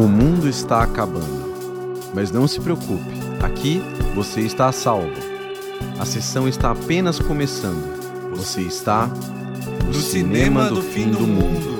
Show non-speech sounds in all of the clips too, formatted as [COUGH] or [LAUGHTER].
O mundo está acabando. Mas não se preocupe, aqui você está a salvo. A sessão está apenas começando. Você está no cinema do fim do mundo.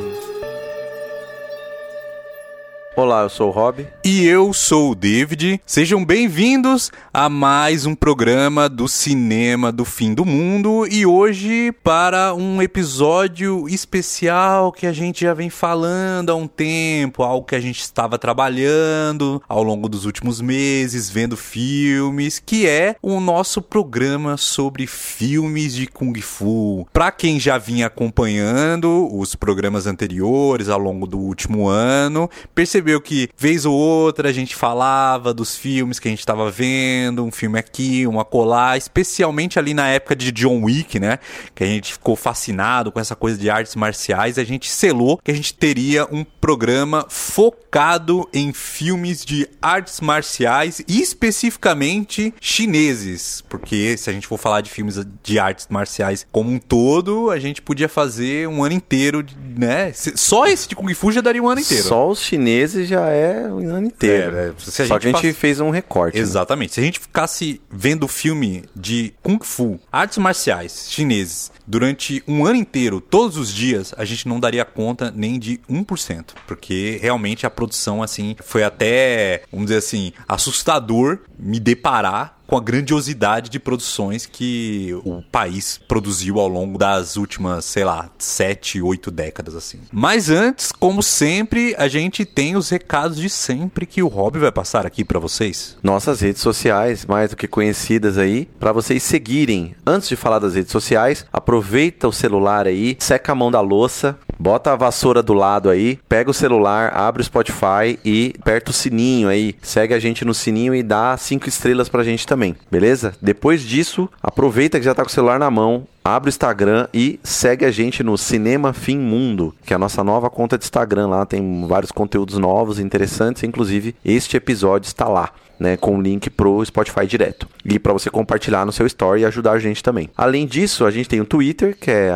Olá, eu sou o Rob. E eu sou o David. Sejam bem-vindos a mais um programa do Cinema do Fim do Mundo e hoje para um episódio especial que a gente já vem falando há um tempo, algo que a gente estava trabalhando ao longo dos últimos meses, vendo filmes, que é o nosso programa sobre filmes de Kung Fu. Para quem já vinha acompanhando os programas anteriores ao longo do último ano, percebeu percebeu que, vez ou outra, a gente falava dos filmes que a gente estava vendo, um filme aqui, uma colar, especialmente ali na época de John Wick, né? Que a gente ficou fascinado com essa coisa de artes marciais, a gente selou que a gente teria um programa focado em filmes de artes marciais e especificamente chineses, porque se a gente for falar de filmes de artes marciais como um todo, a gente podia fazer um ano inteiro, né? Só esse de Kung Fu já daria um ano inteiro. Só os chineses já é o ano inteiro. É, é, Só que a gente passa... fez um recorte. Né? Exatamente. Né? Se a gente ficasse vendo filme de Kung Fu, artes marciais chineses, durante um ano inteiro, todos os dias, a gente não daria conta nem de 1%. Porque realmente a produção, assim, foi até, vamos dizer assim, assustador me deparar com a grandiosidade de produções que o país produziu ao longo das últimas, sei lá, sete, oito décadas assim. Mas antes, como sempre, a gente tem os recados de sempre que o Rob vai passar aqui para vocês. Nossas redes sociais, mais do que conhecidas aí, para vocês seguirem. Antes de falar das redes sociais, aproveita o celular aí, seca a mão da louça, bota a vassoura do lado aí, pega o celular, abre o Spotify e aperta o sininho aí. Segue a gente no sininho e dá cinco estrelas pra gente também beleza? Depois disso, aproveita que já tá com o celular na mão, abre o Instagram e segue a gente no Cinema Fim Mundo, que é a nossa nova conta de Instagram lá, tem vários conteúdos novos, interessantes, inclusive este episódio está lá né, com o link pro Spotify direto. E para você compartilhar no seu story e ajudar a gente também. Além disso, a gente tem o Twitter, que é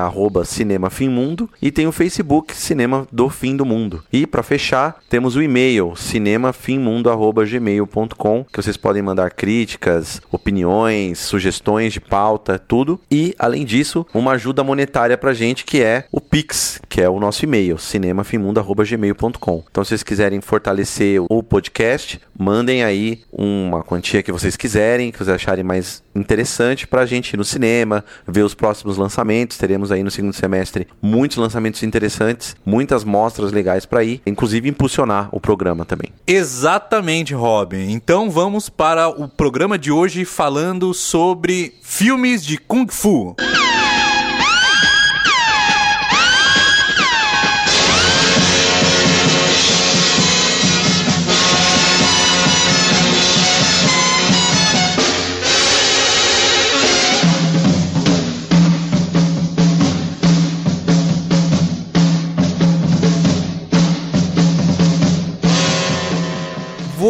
@cinemafimmundo, e tem o Facebook Cinema do Fim do Mundo. E para fechar, temos o e-mail cinemafimmundo@gmail.com, que vocês podem mandar críticas, opiniões, sugestões de pauta, tudo. E além disso, uma ajuda monetária pra gente que é o Pix, que é o nosso e-mail, cinemafimmundo@gmail.com. Então, se vocês quiserem fortalecer o podcast, mandem aí uma quantia que vocês quiserem, que vocês acharem mais interessante para a gente ir no cinema, ver os próximos lançamentos. Teremos aí no segundo semestre muitos lançamentos interessantes, muitas mostras legais para ir, inclusive impulsionar o programa também. Exatamente, Robin. Então vamos para o programa de hoje falando sobre filmes de Kung Fu.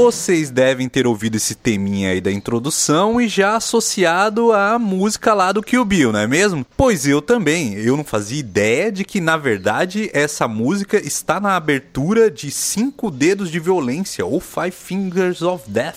Vocês devem ter ouvido esse teminha aí da introdução e já associado à música lá do Kill Bill, não é mesmo? Pois eu também. Eu não fazia ideia de que, na verdade, essa música está na abertura de Cinco Dedos de Violência, ou Five Fingers of Death,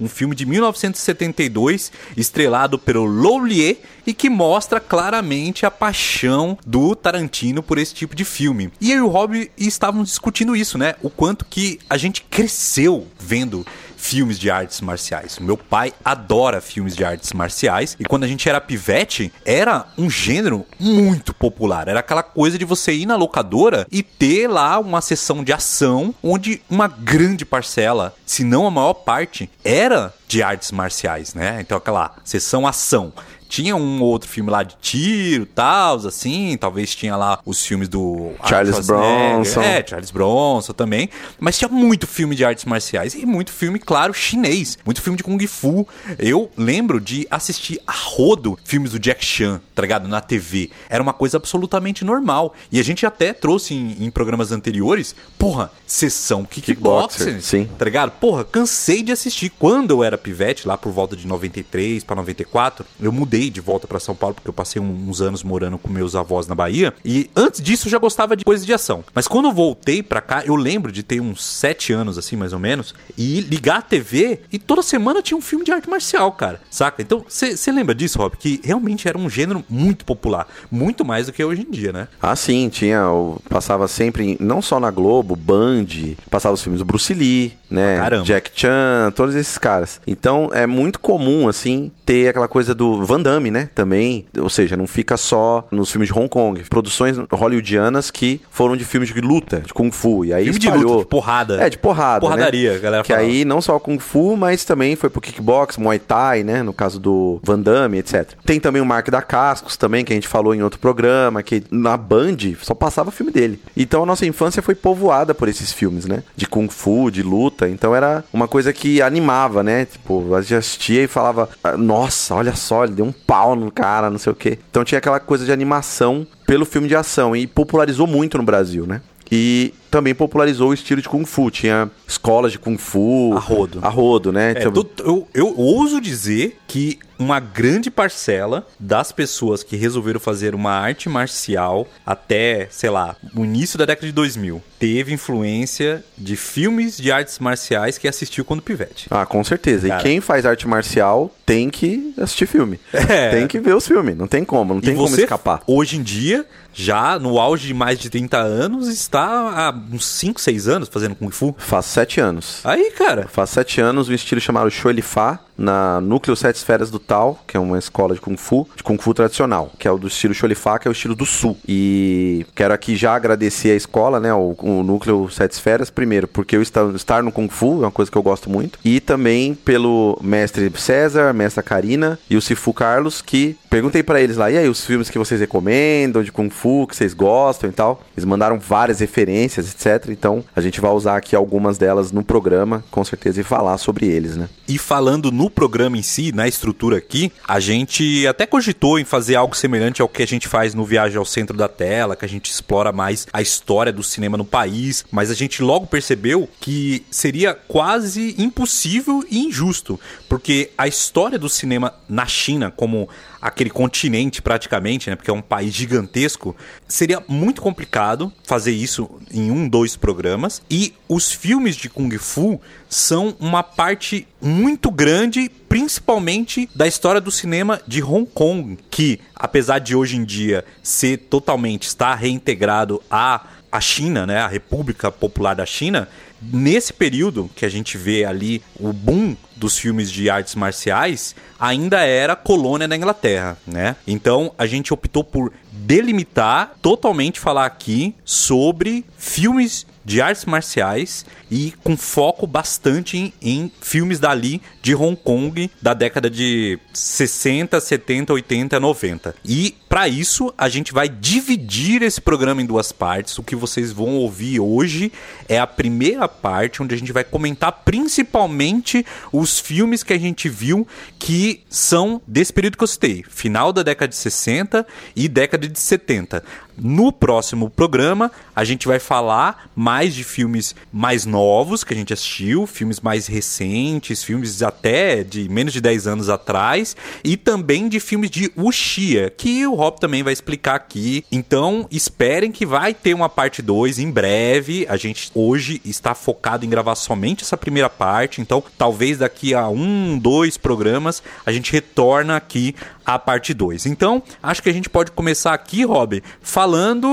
um filme de 1972, estrelado pelo Lolier e que mostra claramente a paixão do Tarantino por esse tipo de filme. E eu e o Rob estávamos discutindo isso, né? O quanto que a gente cresceu vendo filmes de artes marciais. Meu pai adora filmes de artes marciais e quando a gente era pivete, era um gênero muito popular. Era aquela coisa de você ir na locadora e ter lá uma sessão de ação onde uma grande parcela, se não a maior parte, era de artes marciais, né? Então aquela sessão ação tinha um outro filme lá de tiro, tal, assim, talvez tinha lá os filmes do Charles Bronson. É, Charles Bronson também, mas tinha muito filme de artes marciais e muito filme, claro, chinês, muito filme de kung fu. Eu lembro de assistir a rodo filmes do Jack Chan, tá ligado, na TV. Era uma coisa absolutamente normal. E a gente até trouxe em, em programas anteriores, porra, sessão kickboxing, sim. tá ligado? Porra, cansei de assistir quando eu era pivete lá por volta de 93 para 94, eu mudei mudei de volta para São Paulo, porque eu passei uns anos morando com meus avós na Bahia. E antes disso eu já gostava de coisas de ação. Mas quando eu voltei para cá, eu lembro de ter uns sete anos, assim, mais ou menos, e ligar a TV e toda semana tinha um filme de arte marcial, cara. Saca? Então, você lembra disso, Rob? Que realmente era um gênero muito popular. Muito mais do que hoje em dia, né? Ah, sim, tinha. Passava sempre, não só na Globo, Band, passava os filmes do Bruce Lee, né? Caramba. Jack Chan, todos esses caras. Então é muito comum, assim, ter aquela coisa do Van Damme, né? Também. Ou seja, não fica só nos filmes de Hong Kong. Produções hollywoodianas que foram de filmes de luta, de Kung Fu. E aí Filme de espalhou. luta, de porrada. É, de porrada. Porradaria, né? galera Que aí não só Kung Fu, mas também foi pro kickbox, Muay Thai, né? No caso do Van Damme, etc. Tem também o Mark da Cascos também, que a gente falou em outro programa, que na Band só passava filme dele. Então a nossa infância foi povoada por esses filmes, né? De Kung Fu, de luta. Então era uma coisa que animava, né? Tipo, a gente assistia e falava, "Ah, nossa, olha só, ele deu um pau no cara, não sei o quê. Então tinha aquela coisa de animação pelo filme de ação e popularizou muito no Brasil, né? E também popularizou o estilo de Kung Fu. Tinha escolas de Kung Fu. A rodo. A rodo, né? É, eu, eu ouso dizer que uma grande parcela das pessoas que resolveram fazer uma arte marcial até, sei lá, o início da década de 2000, teve influência de filmes de artes marciais que assistiu quando pivete. Ah, com certeza. Cara. E quem faz arte marcial tem que assistir filme. É. Tem que ver os filmes. Não tem como, não tem e como você, escapar. hoje em dia, já no auge de mais de 30 anos, está há uns 5, 6 anos fazendo Kung Fu. Faz sete anos. Aí, cara, Faz sete anos, um estilo chamado Shuelifá, na Núcleo Sete Esferas do Tal, que é uma escola de Kung Fu, de Kung Fu tradicional, que é o do estilo Shuelifá, que é o estilo do Sul. E quero aqui já agradecer a escola, né, o, o Núcleo Sete Esferas, primeiro, porque eu estar, no Kung Fu é uma coisa que eu gosto muito, e também pelo mestre César, mestra Karina e o Sifu Carlos, que perguntei pra eles lá, e aí, os filmes que vocês recomendam de Kung Fu, que vocês gostam e tal. Eles mandaram várias referências, etc. Então, a gente vai usar aqui algumas delas no programa, com certeza, e falar sobre eles, né? E falando no programa em si, na estrutura aqui, a gente até cogitou em fazer algo semelhante ao que a gente faz no Viagem ao Centro da Tela, que a gente explora mais a história do cinema no país, mas a gente logo percebeu que seria quase impossível e injusto, porque a história do cinema na China, como aquele continente praticamente, né, porque é um país gigantesco, seria muito complicado fazer isso em um, dois programas. E os filmes de Kung Fu são uma parte muito grande, principalmente da história do cinema de Hong Kong, que apesar de hoje em dia ser totalmente estar reintegrado à a China, né, a República Popular da China, nesse período que a gente vê ali o boom dos filmes de artes marciais, ainda era colônia da Inglaterra, né? Então a gente optou por delimitar totalmente falar aqui sobre filmes de artes marciais e com foco bastante em, em filmes dali de Hong Kong da década de 60, 70, 80, 90. E para isso a gente vai dividir esse programa em duas partes. O que vocês vão ouvir hoje é a primeira parte onde a gente vai comentar principalmente os filmes que a gente viu que são desse período que eu citei, final da década de 60 e década de 70. No próximo programa, a gente vai falar mais de filmes mais novos que a gente assistiu, filmes mais recentes, filmes até de menos de 10 anos atrás, e também de filmes de Wuxia, que o Rob também vai explicar aqui. Então, esperem que vai ter uma parte 2 em breve. A gente hoje está focado em gravar somente essa primeira parte, então talvez daqui a um, dois programas a gente retorna aqui a parte 2. Então, acho que a gente pode começar aqui, Rob, falando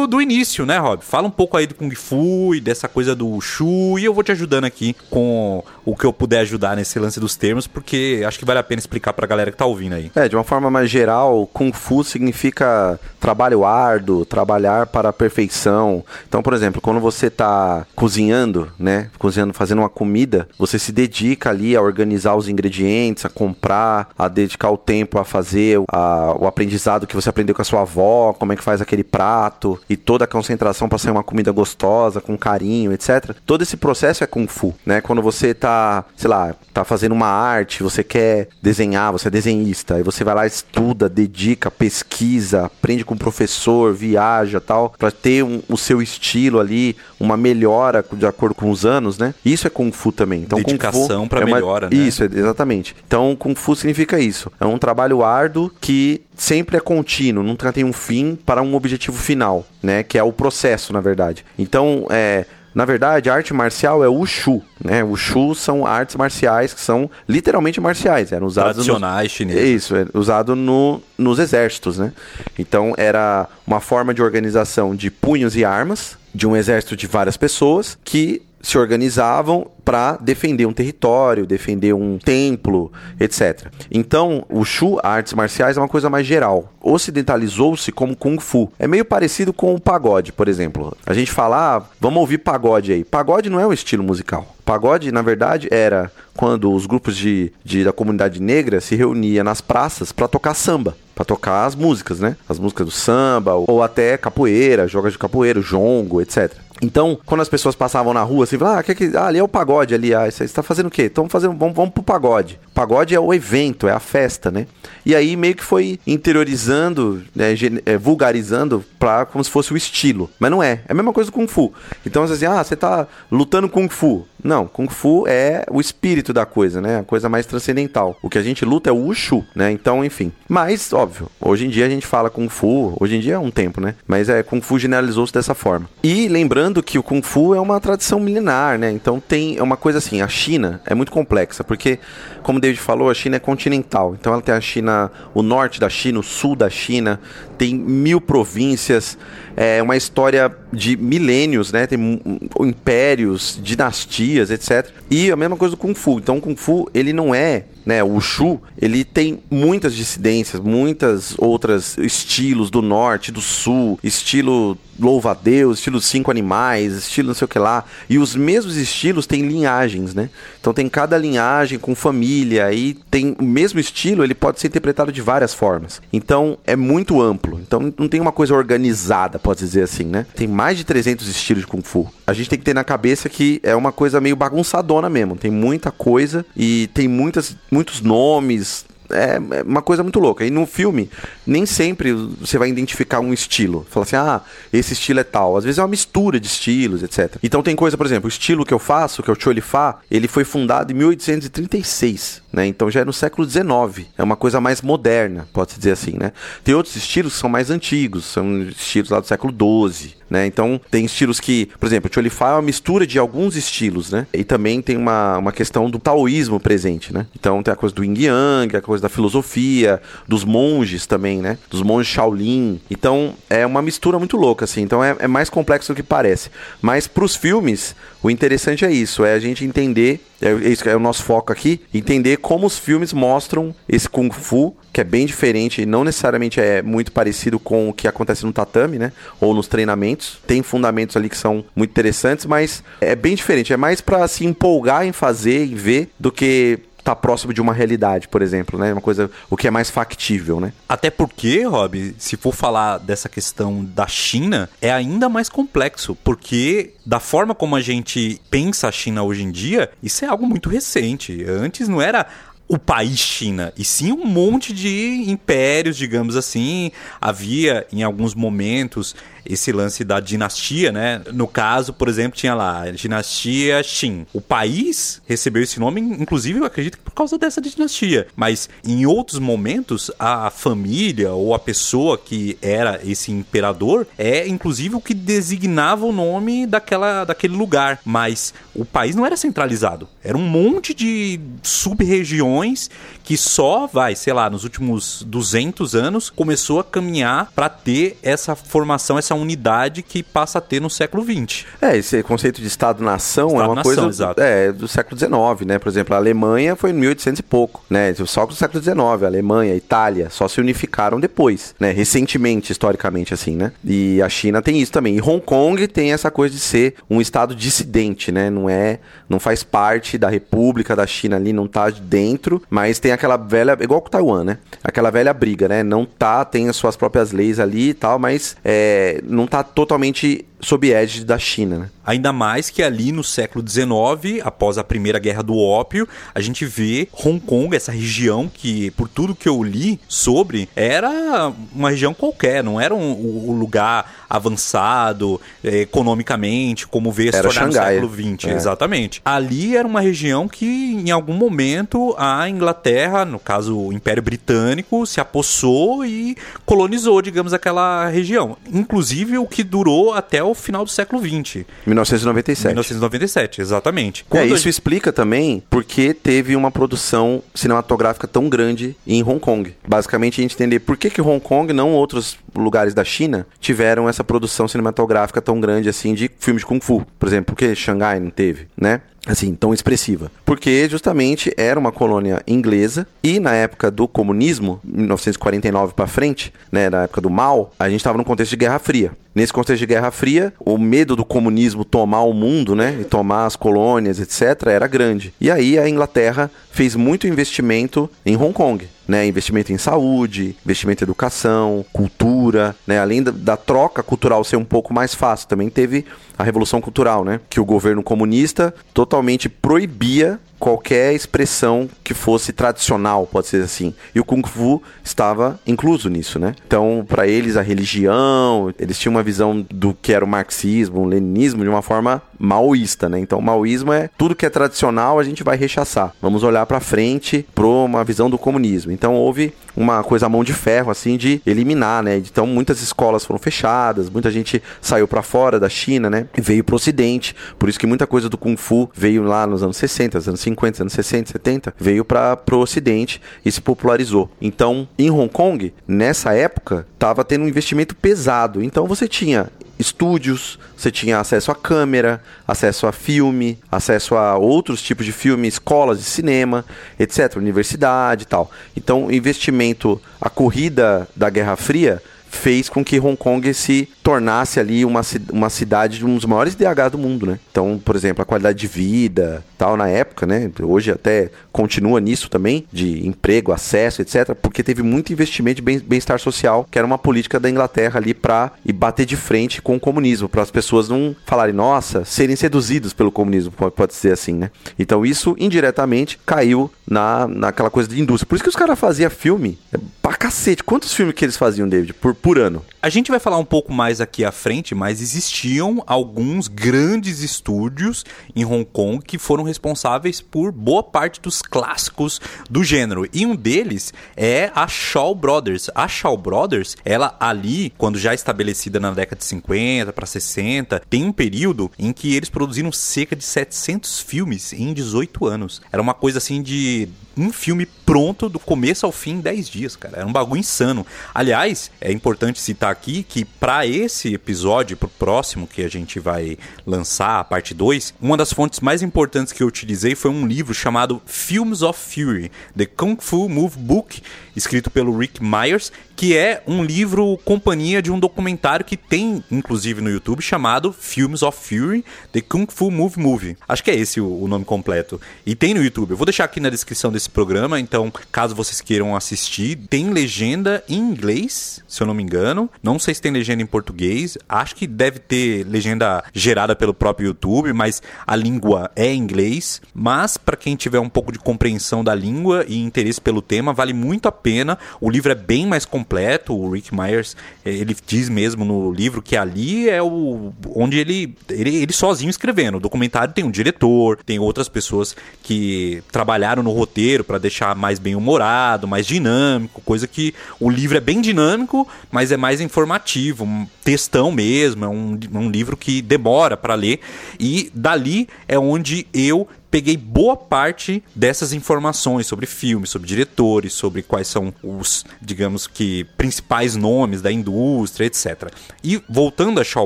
do início, né, Rob? Fala um pouco aí do Kung Fu e dessa coisa do Shu, e eu vou te ajudando aqui com o que eu puder ajudar nesse lance dos termos, porque acho que vale a pena explicar pra galera que tá ouvindo aí. É, de uma forma mais geral, Kung Fu significa trabalho árduo, trabalhar para a perfeição. Então, por exemplo, quando você está cozinhando, né, cozinhando, fazendo uma comida, você se dedica ali a organizar os ingredientes, a comprar, a dedicar o tempo a fazer a- o aprendizado que você aprendeu com a sua avó, como é que faz aquele prato e toda a concentração para sair uma comida gostosa, com carinho, etc. Todo esse processo é Kung Fu, né? Quando você tá, sei lá, tá fazendo uma arte, você quer desenhar, você é desenhista, aí você vai lá, estuda, dedica, pesquisa, aprende com o professor, viaja tal, para ter um, o seu estilo ali, uma melhora de acordo com os anos, né? Isso é Kung Fu também. Então, Dedicação para é uma... melhora, né? Isso, exatamente. Então, Kung Fu significa isso. É um trabalho árduo que sempre é contínuo, nunca tem um fim para um objetivo final, né? Que é o processo, na verdade. Então, é na verdade, a arte marcial é o Wushu, né? O Wushu são artes marciais que são literalmente marciais, eram usados tradicionais nos... chineses. Isso, é usado no, nos exércitos, né? Então era uma forma de organização de punhos e armas de um exército de várias pessoas que se organizavam para defender um território, defender um templo, etc. Então, o Shu, artes marciais, é uma coisa mais geral. Ocidentalizou-se como Kung Fu. É meio parecido com o pagode, por exemplo. A gente fala, ah, vamos ouvir pagode aí. Pagode não é um estilo musical. Pagode, na verdade, era quando os grupos de, de da comunidade negra se reuniam nas praças para tocar samba para tocar as músicas, né? As músicas do samba ou até capoeira, jogas de capoeira, jongo, etc. Então, quando as pessoas passavam na rua, assim, ah, que, que, ah ali é o pagode ali, ah, você está fazendo o quê? Estão fazendo, vamos, vamos pro pagode. Pagode é o evento, é a festa, né? E aí meio que foi interiorizando, né, é, vulgarizando para como se fosse o estilo. Mas não é, é a mesma coisa do Kung Fu. Então, você assim, ah, você tá lutando Kung Fu. Não, Kung Fu é o espírito da coisa, né? A coisa mais transcendental. O que a gente luta é o Wushu, né? Então, enfim. Mas, óbvio, hoje em dia a gente fala Kung Fu, hoje em dia é um tempo, né? Mas é Kung Fu generalizou-se dessa forma. E lembrando que o Kung Fu é uma tradição milenar, né? Então tem é uma coisa assim, a China é muito complexa, porque como o David falou, a China é continental. Então ela tem a China, o norte da China, o sul da China, tem mil províncias, é uma história de milênios, né? Tem impérios, dinastias, etc. E a mesma coisa do Kung Fu. Então o Kung Fu, ele não é né, o Shu, ele tem muitas dissidências, muitas outras estilos do norte, do sul, estilo louva a Deus, estilo cinco animais, estilo não sei o que lá. E os mesmos estilos têm linhagens, né? Então tem cada linhagem com família e tem o mesmo estilo, ele pode ser interpretado de várias formas. Então é muito amplo. Então não tem uma coisa organizada, pode dizer assim, né? Tem mais de 300 estilos de Kung Fu. A gente tem que ter na cabeça que é uma coisa meio bagunçadona mesmo. Tem muita coisa e tem muitas muitos nomes, é, é uma coisa muito louca. E no filme, nem sempre você vai identificar um estilo. Fala assim, ah, esse estilo é tal. Às vezes é uma mistura de estilos, etc. Então tem coisa, por exemplo, o estilo que eu faço, que é o Cholifá, ele foi fundado em 1836, né? Então já é no século XIX. É uma coisa mais moderna, pode-se dizer assim, né? Tem outros estilos que são mais antigos, são estilos lá do século XII, né? Então tem estilos que, por exemplo, o Cholifá é uma mistura de alguns estilos, né? E também tem uma, uma questão do taoísmo presente, né? Então tem a coisa do Yin Yang, a coisa da filosofia, dos monges também, né? Dos monges Shaolin. Então é uma mistura muito louca, assim. Então é, é mais complexo do que parece. Mas para os filmes, o interessante é isso, é a gente entender, é isso é o nosso foco aqui, entender como os filmes mostram esse kung fu, que é bem diferente e não necessariamente é muito parecido com o que acontece no tatame, né? Ou nos treinamentos. Tem fundamentos ali que são muito interessantes, mas é bem diferente, é mais para se empolgar em fazer e ver do que tá próximo de uma realidade, por exemplo, né? Uma coisa, o que é mais factível, né? Até porque, Rob, se for falar dessa questão da China, é ainda mais complexo, porque da forma como a gente pensa a China hoje em dia, isso é algo muito recente. Antes não era o país China, e sim um monte de impérios, digamos assim. Havia em alguns momentos esse lance da dinastia, né? No caso, por exemplo, tinha lá dinastia Qin. O país recebeu esse nome, inclusive, eu acredito que por causa dessa dinastia. Mas em outros momentos, a família ou a pessoa que era esse imperador é, inclusive, o que designava o nome daquela, daquele lugar. Mas o país não era centralizado. Era um monte de sub-regiões que só vai, sei lá, nos últimos 200 anos começou a caminhar para ter essa formação, essa unidade que passa a ter no século XX. É, esse conceito de Estado-nação é uma coisa exato. É, do século XIX, né? Por exemplo, a Alemanha foi em 1800 e pouco, né? Só do século XIX, a Alemanha, a Itália, só se unificaram depois, né? Recentemente, historicamente, assim, né? E a China tem isso também. E Hong Kong tem essa coisa de ser um estado dissidente, né? Não é, não faz parte da República da China ali, não tá dentro, mas tem aquela velha, igual com Taiwan, né? Aquela velha briga, né? Não tá, tem as suas próprias leis ali e tal, mas é, não tá totalmente sob égide da China, né? Ainda mais que ali no século XIX, após a Primeira Guerra do Ópio, a gente vê Hong Kong, essa região que, por tudo que eu li sobre, era uma região qualquer, não era um, um lugar avançado eh, economicamente, como vê se Era tornar no século XX. É. Exatamente. Ali era uma região que, em algum momento, a Inglaterra, no caso o Império Britânico, se apossou e colonizou, digamos, aquela região. Inclusive o que durou até o final do século XX. 1997. 1997, exatamente. É, Quando isso explica também porque teve uma produção cinematográfica tão grande em Hong Kong. Basicamente, a gente entender por que, que Hong Kong, não outros lugares da China, tiveram essa produção cinematográfica tão grande assim de filmes de Kung Fu. Por exemplo, por que Xangai não teve, né? Assim, tão expressiva. Porque justamente era uma colônia inglesa e na época do comunismo, 1949 para frente, né, na época do Mao, a gente estava num contexto de Guerra Fria. Nesse contexto de Guerra Fria, o medo do comunismo tomar o mundo, né, e tomar as colônias, etc, era grande. E aí a Inglaterra fez muito investimento em Hong Kong, né, investimento em saúde, investimento em educação, cultura, né, além da, da troca cultural ser um pouco mais fácil, também teve a revolução cultural, né, que o governo comunista totalmente proibia qualquer expressão que fosse tradicional, pode ser assim. E o Kung Fu estava incluso nisso, né? Então, para eles a religião, eles tinham uma visão do que era o marxismo, o leninismo de uma forma maoísta, né? Então, o maoísmo é tudo que é tradicional a gente vai rechaçar. Vamos olhar para frente para uma visão do comunismo. Então, houve uma coisa à mão de ferro assim de eliminar, né? Então, muitas escolas foram fechadas, muita gente saiu para fora da China, né? E veio pro ocidente. Por isso que muita coisa do Kung Fu veio lá nos anos 60, anos 50, anos 60, 70, veio para pro ocidente e se popularizou. Então, em Hong Kong, nessa época, tava tendo um investimento pesado. Então, você tinha estúdios, você tinha acesso a câmera, acesso a filme, acesso a outros tipos de filme, escolas de cinema, etc, universidade e tal. Então, investimento, a corrida da Guerra Fria fez com que Hong Kong se tornasse ali uma, uma cidade de um dos maiores DH do mundo, né? Então, por exemplo, a qualidade de vida, tal, na época, né? Hoje até continua nisso também, de emprego, acesso, etc., porque teve muito investimento de bem- bem-estar social, que era uma política da Inglaterra ali para e bater de frente com o comunismo, para as pessoas não falarem, nossa, serem seduzidos pelo comunismo, pode, ser assim, né? Então, isso indiretamente caiu na, naquela coisa de indústria. Por isso que os caras faziam filme pra cacete. Quantos filmes que eles faziam, David, por, por ano? A gente vai falar um pouco mais aqui à frente, mas existiam alguns grandes estúdios em Hong Kong que foram responsáveis por boa parte dos clássicos do gênero. E um deles é a Shaw Brothers. A Shaw Brothers, ela ali, quando já estabelecida na década de 50 para 60, tem um período em que eles produziram cerca de 700 filmes em 18 anos. Era uma coisa assim de um filme pronto do começo ao fim em 10 dias, cara. Era um bagulho insano. Aliás, é importante citar aqui que para esse episódio, pro próximo que a gente vai lançar, a parte 2, uma das fontes mais importantes que eu utilizei foi um livro chamado Films of Fury, The Kung Fu Move Book, escrito pelo Rick Myers, que é um livro companhia de um documentário que tem, inclusive, no YouTube, chamado Films of Fury, The Kung Fu Move Movie. Acho que é esse o nome completo. E tem no YouTube. Eu vou deixar aqui na descrição desse programa, então, caso vocês queiram assistir, tem legenda em inglês, se eu não me engano. Não sei se tem legenda em português. Acho que deve ter legenda gerada pelo próprio YouTube, mas a língua é inglês. Mas, para quem tiver um pouco de compreensão da língua e interesse pelo tema, vale muito a pena. O livro é bem mais completo. O Rick Myers, eh, ele diz mesmo no livro que ali é o onde ele, ele, ele sozinho escrevendo. O documentário tem um diretor, tem outras pessoas que trabalharam no roteiro para deixar mais bem humorado, mais dinâmico, coisa que o livro é bem dinâmico, mas é mais informativo, um textão mesmo, é um, um livro que demora para ler e dali é onde eu peguei boa parte dessas informações sobre filmes, sobre diretores, sobre quais são os, digamos que, principais nomes da indústria, etc. E voltando a Shaw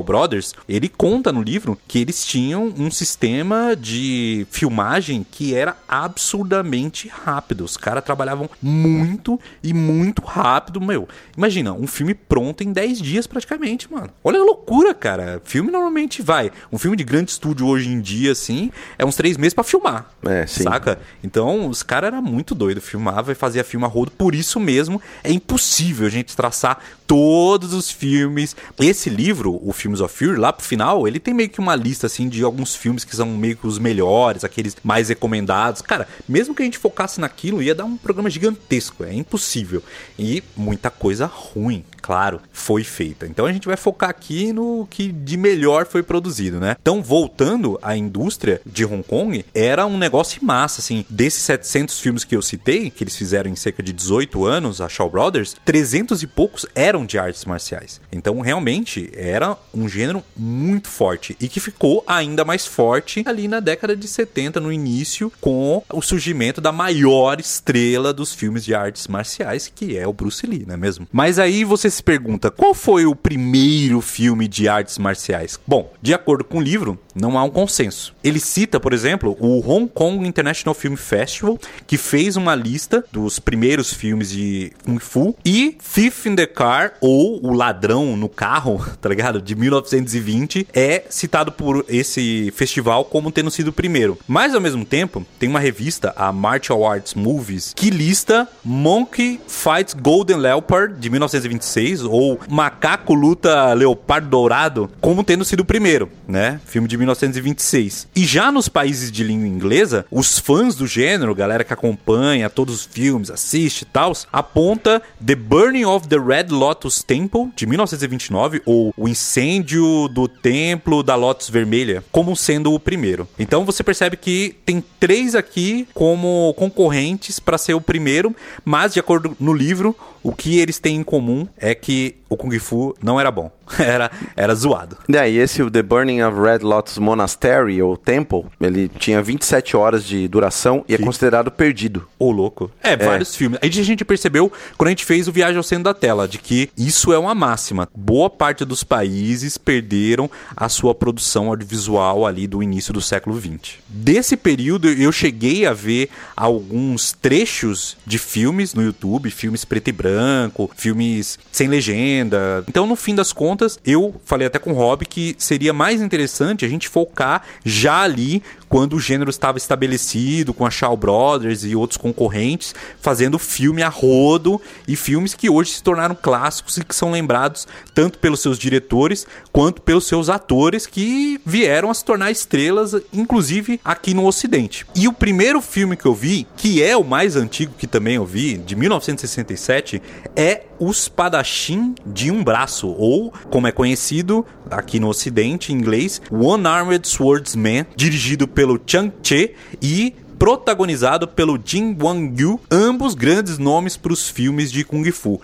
Brothers, ele conta no livro que eles tinham um sistema de filmagem que era absurdamente rápido. Os caras trabalhavam muito e muito rápido, meu. Imagina, um filme pronto em 10 dias praticamente, mano. Olha a loucura, cara. Filme normalmente vai. Um filme de grande estúdio hoje em dia, assim, é uns 3 meses pra filmar filmar. É, sim. Saca? Então, os caras eram muito doidos, filmava e fazia filme a rodo. Por isso mesmo, é impossível a gente traçar todos os filmes. Esse livro, o Films of Fury, lá pro final, ele tem meio que uma lista, assim, de alguns filmes que são meio que os melhores, aqueles mais recomendados. Cara, mesmo que a gente focasse naquilo, ia dar um programa gigantesco. É impossível. E muita coisa ruim, claro, foi feita. Então a gente vai focar aqui no que de melhor foi produzido, né? Então, voltando à indústria de Hong Kong, era um negócio massa, assim. Desses 700 filmes que eu citei, que eles fizeram em cerca de 18 anos, a Shaw Brothers, 300 e poucos eram de artes marciais. Então, realmente, era um gênero muito forte e que ficou ainda mais forte ali na década de 70, no início, com o surgimento da maior estrela dos filmes de artes marciais, que é o Bruce Lee, não é mesmo? Mas aí você se pergunta, qual foi o primeiro filme de artes marciais? Bom, de acordo com o livro, não há um consenso. Ele cita, por exemplo, o Hong Kong International Film Festival, que fez uma lista dos primeiros filmes de Kung Fu, e Thief in the Car, ou O Ladrão no Carro, [LAUGHS] tá ligado? De 1920, é citado por esse festival como tendo sido o primeiro. Mas, ao mesmo tempo, tem uma revista, a Martial Arts Movies, que lista Monkey Fights Golden Leopard, de 1926, ou Macaco Luta Leopardo Dourado, como tendo sido o primeiro, né? Filme de 1926. E já nos países de língua inglesa, os fãs do gênero, galera que acompanha todos os filmes, assiste e tal, aponta The Burning of the Red Lotus Temple, de 1929, ou O Incêndio do Templo da Lotus Vermelha, como sendo o primeiro. Então você percebe que tem três aqui como concorrentes para ser o primeiro, mas de acordo no livro, o que eles têm em comum é que o Kung Fu não era bom. [LAUGHS] Era, era zoado. É, e esse The Burning of Red Lotus Monastery, ou Temple, ele tinha 27 horas de duração e é considerado perdido. Ô, louco. É, vários filmes. Aí a gente percebeu, quando a gente fez o Viagem ao Centro da Tela, de que isso é uma máxima. Boa parte dos países perderam a sua produção audiovisual ali do início do século XX. Desse período, eu cheguei a ver alguns trechos de filmes no YouTube, filmes preto e branco, filmes sem legenda. Então, no fim das contas, eu falei até com o Rob que seria mais interessante a gente focar já ali quando o gênero estava estabelecido, com a Shaw Brothers e outros concorrentes, fazendo filme a rodo e filmes que hoje se tornaram clássicos e que são lembrados tanto pelos seus diretores quanto pelos seus atores que vieram a se tornar estrelas, inclusive aqui no Ocidente. E o primeiro filme que eu vi, que é o mais antigo que também eu vi, de 1967, é O Espadachim de um Braço, ou como é conhecido aqui no Ocidente, em inglês, One Armed Swordsman, dirigido pelo Chang Che e protagonizado pelo Jin Wang Yu, ambos grandes nomes para os filmes de Kung Fu.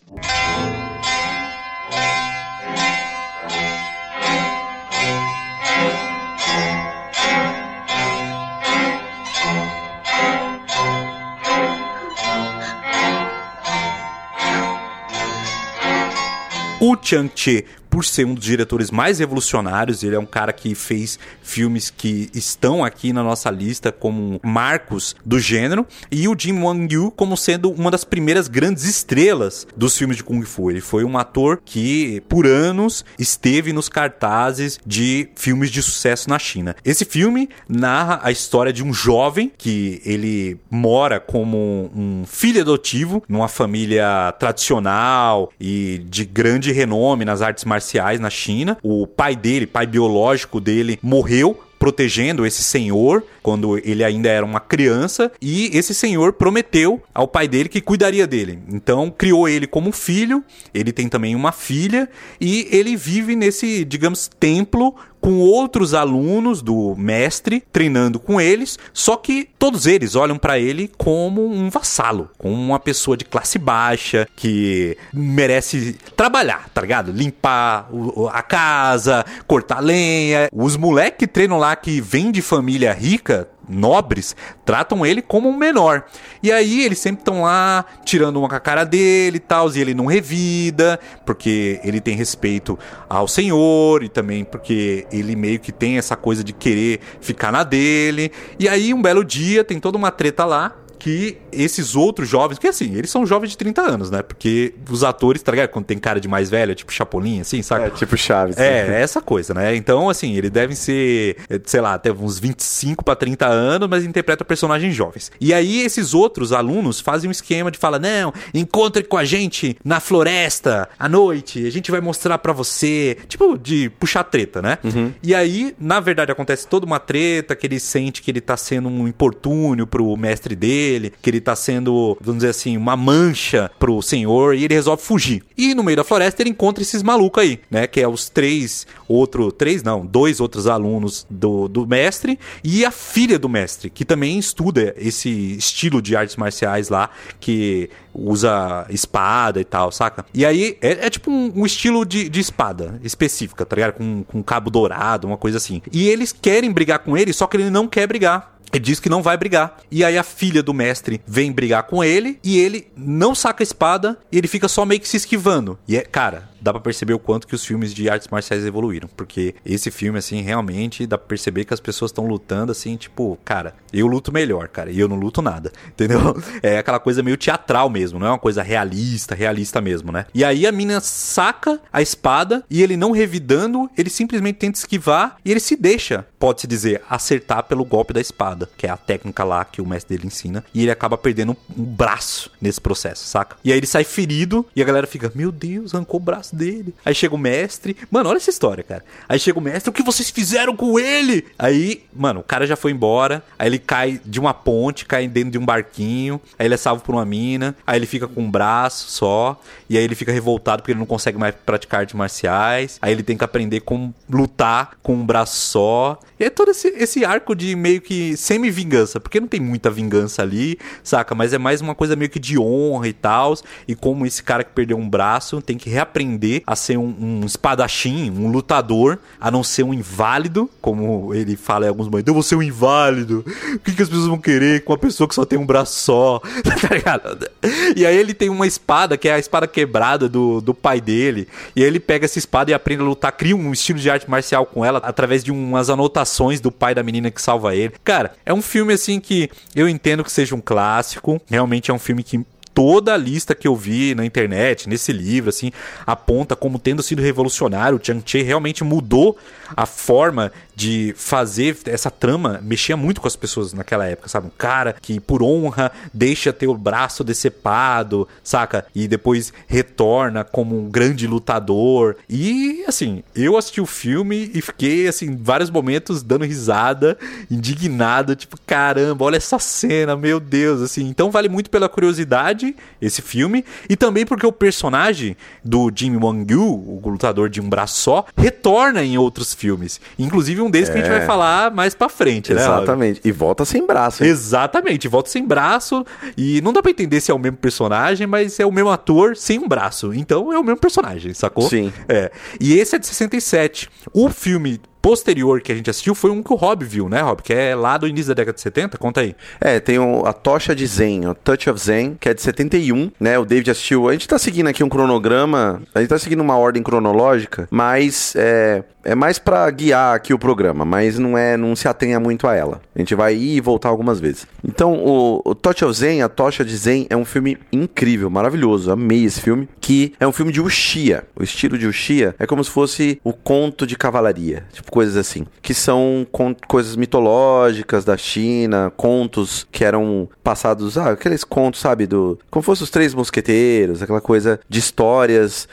O Chang Che por ser um dos diretores mais revolucionários. Ele é um cara que fez filmes que estão aqui na nossa lista como marcos do gênero. E o Jim Wang Yu como sendo uma das primeiras grandes estrelas dos filmes de Kung Fu. Ele foi um ator que, por anos, esteve nos cartazes de filmes de sucesso na China. Esse filme narra a história de um jovem que ele mora como um filho adotivo numa família tradicional e de grande renome nas artes marciais marciais na China. O pai dele, pai biológico dele, morreu protegendo esse senhor quando ele ainda era uma criança e esse senhor prometeu ao pai dele que cuidaria dele. Então criou ele como filho, ele tem também uma filha e ele vive nesse, digamos, templo com outros alunos do mestre, treinando com eles, só que todos eles olham para ele como um vassalo, como uma pessoa de classe baixa que merece trabalhar, tá ligado? Limpar a casa, cortar lenha. Os moleques que treinam lá que vêm de família rica nobres tratam ele como um menor. E aí eles sempre estão lá tirando uma com a cara dele e tal, e ele não revida, porque ele tem respeito ao senhor e também porque ele meio que tem essa coisa de querer ficar na dele. E aí um belo dia tem toda uma treta lá que esses outros jovens, que assim, eles são jovens de 30 anos, né? Porque os atores, tá ligado? Quando tem cara de mais velho, tipo Chapolin, assim, saca? É, tipo Chaves. É, é essa coisa, né? Então, assim, eles devem ser, sei lá, até uns 25 para 30 anos, mas interpretam personagens jovens. E aí, esses outros alunos fazem um esquema de fala: não, encontre com a gente na floresta à noite, a gente vai mostrar para você. Tipo, de puxar treta, né? Uhum. E aí, na verdade, acontece toda uma treta que ele sente que ele tá sendo um importúnio pro mestre dele, que ele tá sendo, vamos dizer assim, uma mancha pro senhor, e ele resolve fugir. E no meio da floresta ele encontra esses malucos aí, né? Que é os três, outro, três não, dois outros alunos do, do mestre e a filha do mestre, que também estuda esse estilo de artes marciais lá, que usa espada e tal, saca? E aí é, é tipo um, um estilo de, de espada específica, tá ligado? Com, com cabo dourado, uma coisa assim. E eles querem brigar com ele, só que ele não quer brigar. Ele diz que não vai brigar. E aí a filha do mestre vem brigar com ele e ele não saca a espada e ele fica só meio que se esquivando. E é, cara, dá pra perceber o quanto que os filmes de artes marciais evoluíram. Porque esse filme, assim, realmente dá pra perceber que as pessoas estão lutando, assim, tipo, cara, eu luto melhor, cara, e eu não luto nada. [LAUGHS] Entendeu? É aquela coisa meio teatral mesmo, não é uma coisa realista, realista mesmo, né? E aí a mina saca a espada e ele não revidando, ele simplesmente tenta esquivar e ele se deixa, pode-se dizer, acertar pelo golpe da espada, que é a técnica lá que o mestre dele ensina. E ele acaba perdendo um braço nesse processo, saca? E aí ele sai ferido e a galera fica, meu Deus, arrancou o braço dele. Aí chega o mestre. Mano, olha essa história, cara. Aí chega o mestre, o que vocês fizeram com ele? Aí, mano, o cara já foi embora. Aí ele cai de uma ponte, cai dentro de um barquinho. Aí ele é salvo por uma mina. Aí ele fica com um braço só. E aí ele fica revoltado porque ele não consegue mais praticar artes marciais. Aí ele tem que aprender como lutar com um braço só. E é todo esse, esse arco de meio que semi-vingança. Porque não tem muita vingança ali, saca? Mas é mais uma coisa meio que de honra e tal. E como esse cara que perdeu um braço tem que reaprender a ser um, um, espadachim, um lutador, a não ser um inválido, como ele fala em alguns momentos. Eu vou ser um inválido. O que, que as pessoas vão querer com uma pessoa que só tem um braço só? [LAUGHS] tá ligado? E aí ele tem uma espada, que é a espada quebrada do, do pai dele. E aí ele pega essa espada e aprende a lutar, cria um estilo de arte marcial com ela, através de umas anotações do pai da menina que salva ele. Cara, é um filme assim que eu entendo que seja um clássico. Realmente é um filme que toda a lista que eu vi na internet, nesse livro, assim, aponta como tendo sido revolucionário. O Chang Che realmente mudou a forma de fazer essa trama, mexia muito com as pessoas naquela época, sabe? Um cara que, por honra, deixa ter o braço decepado, saca? E depois retorna como um grande lutador. E, assim, eu assisti o filme e fiquei, assim, vários momentos dando risada, indignado, tipo, caramba, olha essa cena, meu Deus, assim. Então vale muito pela curiosidade esse filme, e também porque o personagem do Jimmy Wang Yu, o lutador de um braço só, retorna em outros filmes. Inclusive um deles é. que a gente vai é. falar mais pra frente, né? Exatamente. E volta sem braço. Hein? Exatamente, volta sem braço. E não dá pra entender se é o mesmo personagem, mas é o mesmo ator sem um braço. Então é o mesmo personagem, sacou? Sim. É. E esse é de 67. O filme posterior que a gente assistiu foi um que o Rob viu, né, Rob? Que é lá do início da década de 70. Conta aí. É, tem o, a Tocha de Zen, o Touch of Zen, que é de 71, né? O David assistiu. A gente tá seguindo aqui um cronograma, a gente tá seguindo uma ordem cronológica, mas é, é mais para guiar aqui o programa, mas não é, não se atenha muito a ela. A gente vai ir e voltar algumas vezes. Então, o, o Touch of Zen, a Tocha de Zen, é um filme incrível, maravilhoso. Amei esse filme, que é um filme de Uxia. O estilo de Uxia é como se fosse o conto de cavalaria, tipo coisas assim, que são coisas mitológicas da China, contos que eram passados, ah, aqueles contos, sabe, do como fosse os três mosqueteiros, aquela coisa de histórias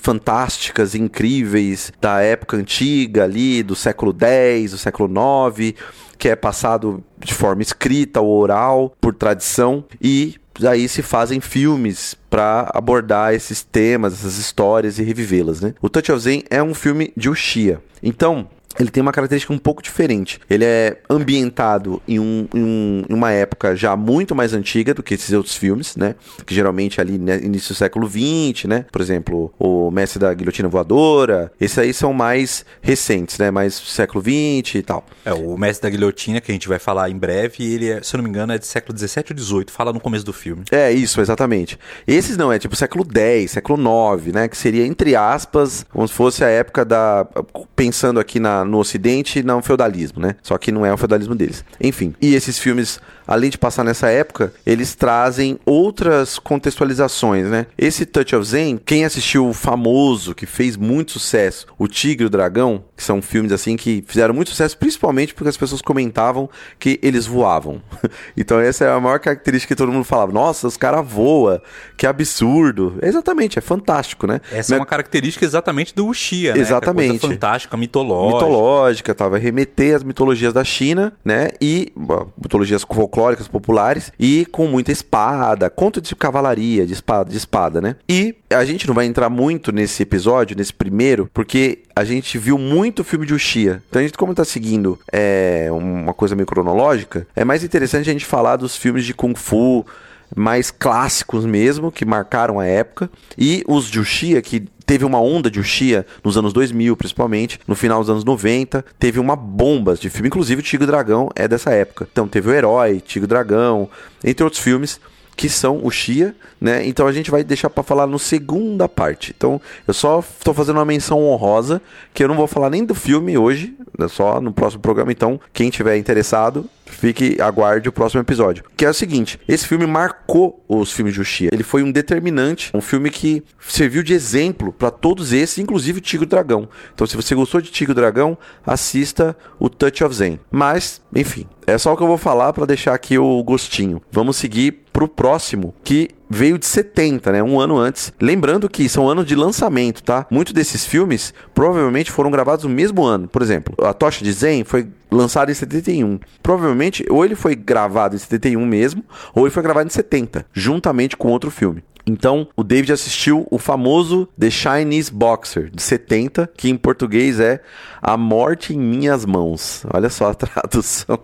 fantásticas, incríveis da época antiga ali, do século X, do século IX, que é passado de forma escrita ou oral por tradição e aí se fazem filmes para abordar esses temas, essas histórias e revivê-las, né? O Touch of Zen é um filme de Uxia. Então, ele tem uma característica um pouco diferente. Ele é ambientado em, um, em, um, em, uma época já muito mais antiga do que esses outros filmes, né? Que geralmente ali né, início do século XX, né? Por exemplo, o Mestre da Guilhotina Voadora. Esses aí são mais recentes, né? Mais século XX e tal. É, o Mestre da Guilhotina, que a gente vai falar em breve, ele, é, se eu não me engano, é de século XVII ou XVIII. Fala no começo do filme. É, isso, exatamente. Esses não, é tipo século X, século IX, né? Que seria, entre aspas, como se fosse a época da... Pensando aqui na no Ocidente não feudalismo, né? Só que não é o feudalismo deles. Enfim, e esses filmes além de passar nessa época, eles trazem outras contextualizações, né? Esse Touch of Zen, quem assistiu o famoso, que fez muito sucesso, O Tigre e o Dragão, que são filmes assim que fizeram muito sucesso, principalmente porque as pessoas comentavam que eles voavam. [LAUGHS] então essa é a maior característica que todo mundo falava. Nossa, os caras voam, que absurdo. Exatamente, é fantástico, né? Essa é uma característica exatamente do Uchiha, né? Exatamente. Que é coisa fantástica, mitológica. Mitológica, tava remeter às mitologias da China, né? E bom, mitologias folclóricas populares e com muita espada, conto de cavalaria, de espada, de espada, né? E a gente não vai entrar muito nesse episódio, nesse primeiro, porque a gente viu muito filme de Uchiha. Então a gente, como tá seguindo é, uma coisa meio cronológica, é mais interessante a gente falar dos filmes de Kung Fu, mais clássicos mesmo, que marcaram a época, e os de Uchiha, que teve uma onda de Uchiha nos anos 2000, principalmente, no final dos anos 90, teve uma bomba de filme, inclusive o Tigre Dragão é dessa época. Então teve o Herói, Tigre Dragão, entre outros filmes que são o Chia, né? Então a gente vai deixar para falar no segunda parte. Então eu só estou fazendo uma menção honrosa que eu não vou falar nem do filme hoje, é só no próximo programa. Então quem tiver interessado fique aguarde o próximo episódio. Que é o seguinte, esse filme marcou os filmes de Uchiha. Ele foi um determinante, um filme que serviu de exemplo para todos esses, inclusive o Tigre Dragão. Então se você gostou de Tigre Dragão, assista o Touch of Zen. Mas, enfim, é só o que eu vou falar para deixar aqui o gostinho. Vamos seguir pro próximo, que veio de 70, né? Um ano antes. Lembrando que são anos de lançamento, tá? Muitos desses filmes provavelmente foram gravados no mesmo ano. Por exemplo, A Tocha de Zen foi lançado em 71. Provavelmente, ou ele foi gravado em 71 mesmo, ou ele foi gravado em 70, juntamente com outro filme. Então, o David assistiu o famoso The Chinese Boxer, de 70, que em português é A Morte em Minhas Mãos. Olha só a [LAUGHS] tradução.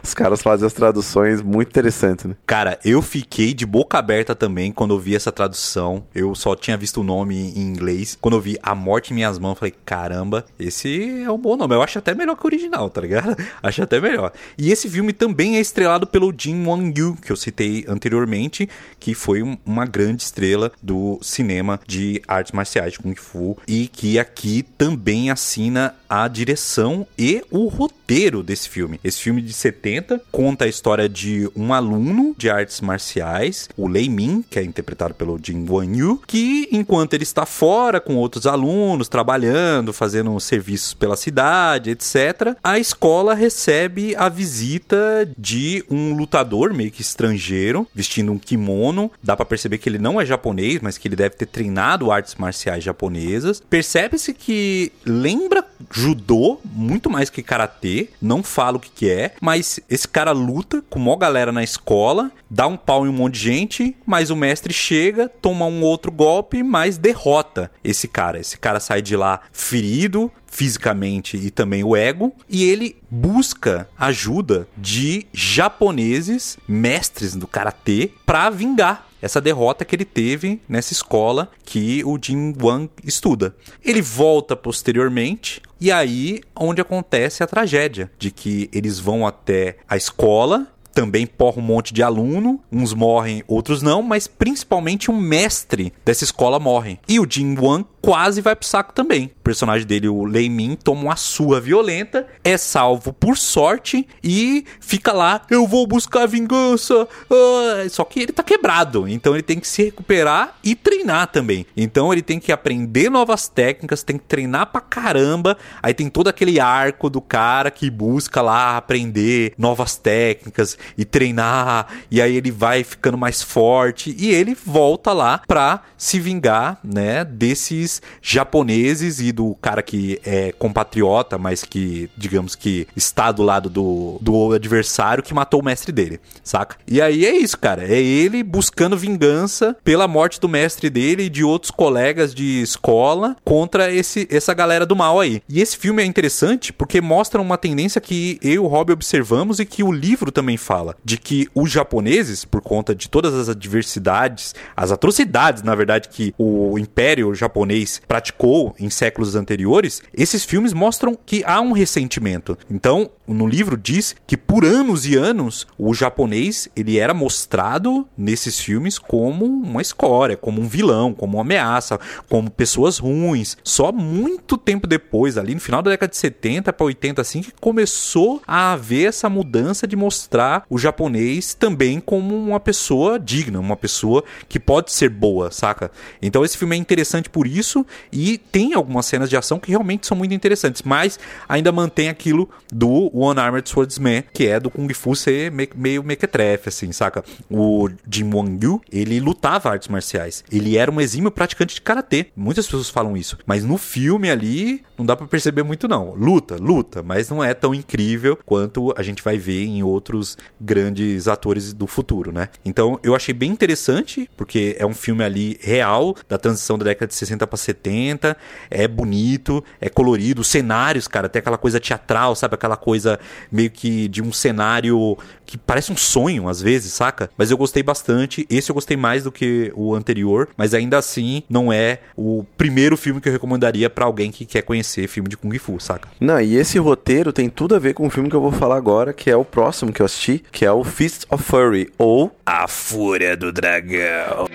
Os caras fazem as traduções muito interessantes, né? Cara, eu fiquei de boca aberta também quando eu vi essa tradução. Eu só tinha visto o nome em inglês. Quando eu vi A Morte em Minhas Mãos, eu falei, caramba, esse é um bom nome. Eu acho até melhor que o original, tá ligado? [LAUGHS] Acho até melhor. E esse filme também é estrelado pelo Jin Won-yu, que eu citei anteriormente, que foi uma grande estrela do cinema de artes marciais de Kung Fu e que aqui também assina a direção e o roteiro desse filme. Esse filme de 70 conta a história de um aluno de artes marciais, o Lei Min, que é interpretado pelo Jin Won Yu, que enquanto ele está fora com outros alunos, trabalhando, fazendo serviços pela cidade, etc., a escola recebe a visita de um lutador meio que estrangeiro, vestindo um kimono. Dá para perceber que ele não é japonês, mas que ele deve ter treinado artes marciais japonesas. Percebe-se que lembra judô muito mais que karatê, não falo o que, que é, mas esse cara luta com uma galera na escola, dá um pau em um monte de gente, mas o mestre chega, toma um outro golpe, mas derrota esse cara. Esse cara sai de lá ferido, fisicamente e também o ego, e ele busca ajuda de japoneses, mestres do karatê, para vingar essa derrota que ele teve nessa escola que o Jin Wang estuda. Ele volta posteriormente e aí onde acontece a tragédia de que eles vão até a escola também porra um monte de aluno, uns morrem, outros não, mas principalmente um mestre dessa escola morre. E o Jin Wang quase vai pro saco também. O personagem dele, o Lei Min, toma uma sua violenta, é salvo por sorte e fica lá, eu vou buscar vingança. Ah, só que ele tá quebrado, então ele tem que se recuperar e treinar também. Então ele tem que aprender novas técnicas, tem que treinar pra caramba. Aí tem todo aquele arco do cara que busca lá aprender novas técnicas e treinar, e aí ele vai ficando mais forte e ele volta lá pra se vingar, né, desses japoneses e do cara que é compatriota, mas que, digamos que está do lado do, do adversário que matou o mestre dele, saca? E aí é isso, cara. É ele buscando vingança pela morte do mestre dele e de outros colegas de escola contra esse, essa galera do mal aí. E esse filme é interessante porque mostra uma tendência que eu e o Rob observamos e que o livro também fala. De que os japoneses, por conta de todas as adversidades, as atrocidades, na verdade, que o Império japonês praticou em séculos anteriores, esses filmes mostram que há um ressentimento. Então, no livro diz que por anos e anos o japonês ele era mostrado nesses filmes como uma escória, como um vilão, como uma ameaça, como pessoas ruins. Só muito tempo depois, ali no final da década de 70 para 80 assim, que começou a haver essa mudança de mostrar o japonês também como uma pessoa digna, uma pessoa que pode ser boa, saca? Então esse filme é interessante por isso e tem algumas cenas de ação que realmente são muito interessantes, mas ainda mantém aquilo do One Armored Swordsman, que é do Kung Fu ser meio mequetrefe, assim, saca? O Jim Wang Yu, ele lutava artes marciais. Ele era um exímio praticante de karatê. Muitas pessoas falam isso, mas no filme ali não dá para perceber muito não. Luta, luta, mas não é tão incrível quanto a gente vai ver em outros grandes atores do futuro, né? Então eu achei bem interessante, porque é um filme ali real da transição da década de 60 para 70, é bonito, é colorido, os cenários, cara, tem aquela coisa teatral, sabe? Aquela coisa meio que de um cenário que parece um sonho às vezes, saca? Mas eu gostei bastante. Esse eu gostei mais do que o anterior, mas ainda assim não é o primeiro filme que eu recomendaria para alguém que quer conhecer filme de Kung Fu, saca? Não, e esse roteiro tem tudo a ver com o filme que eu vou falar agora, que é o próximo que eu assisti, que é o Fist of Fury ou A Fúria do Dragão.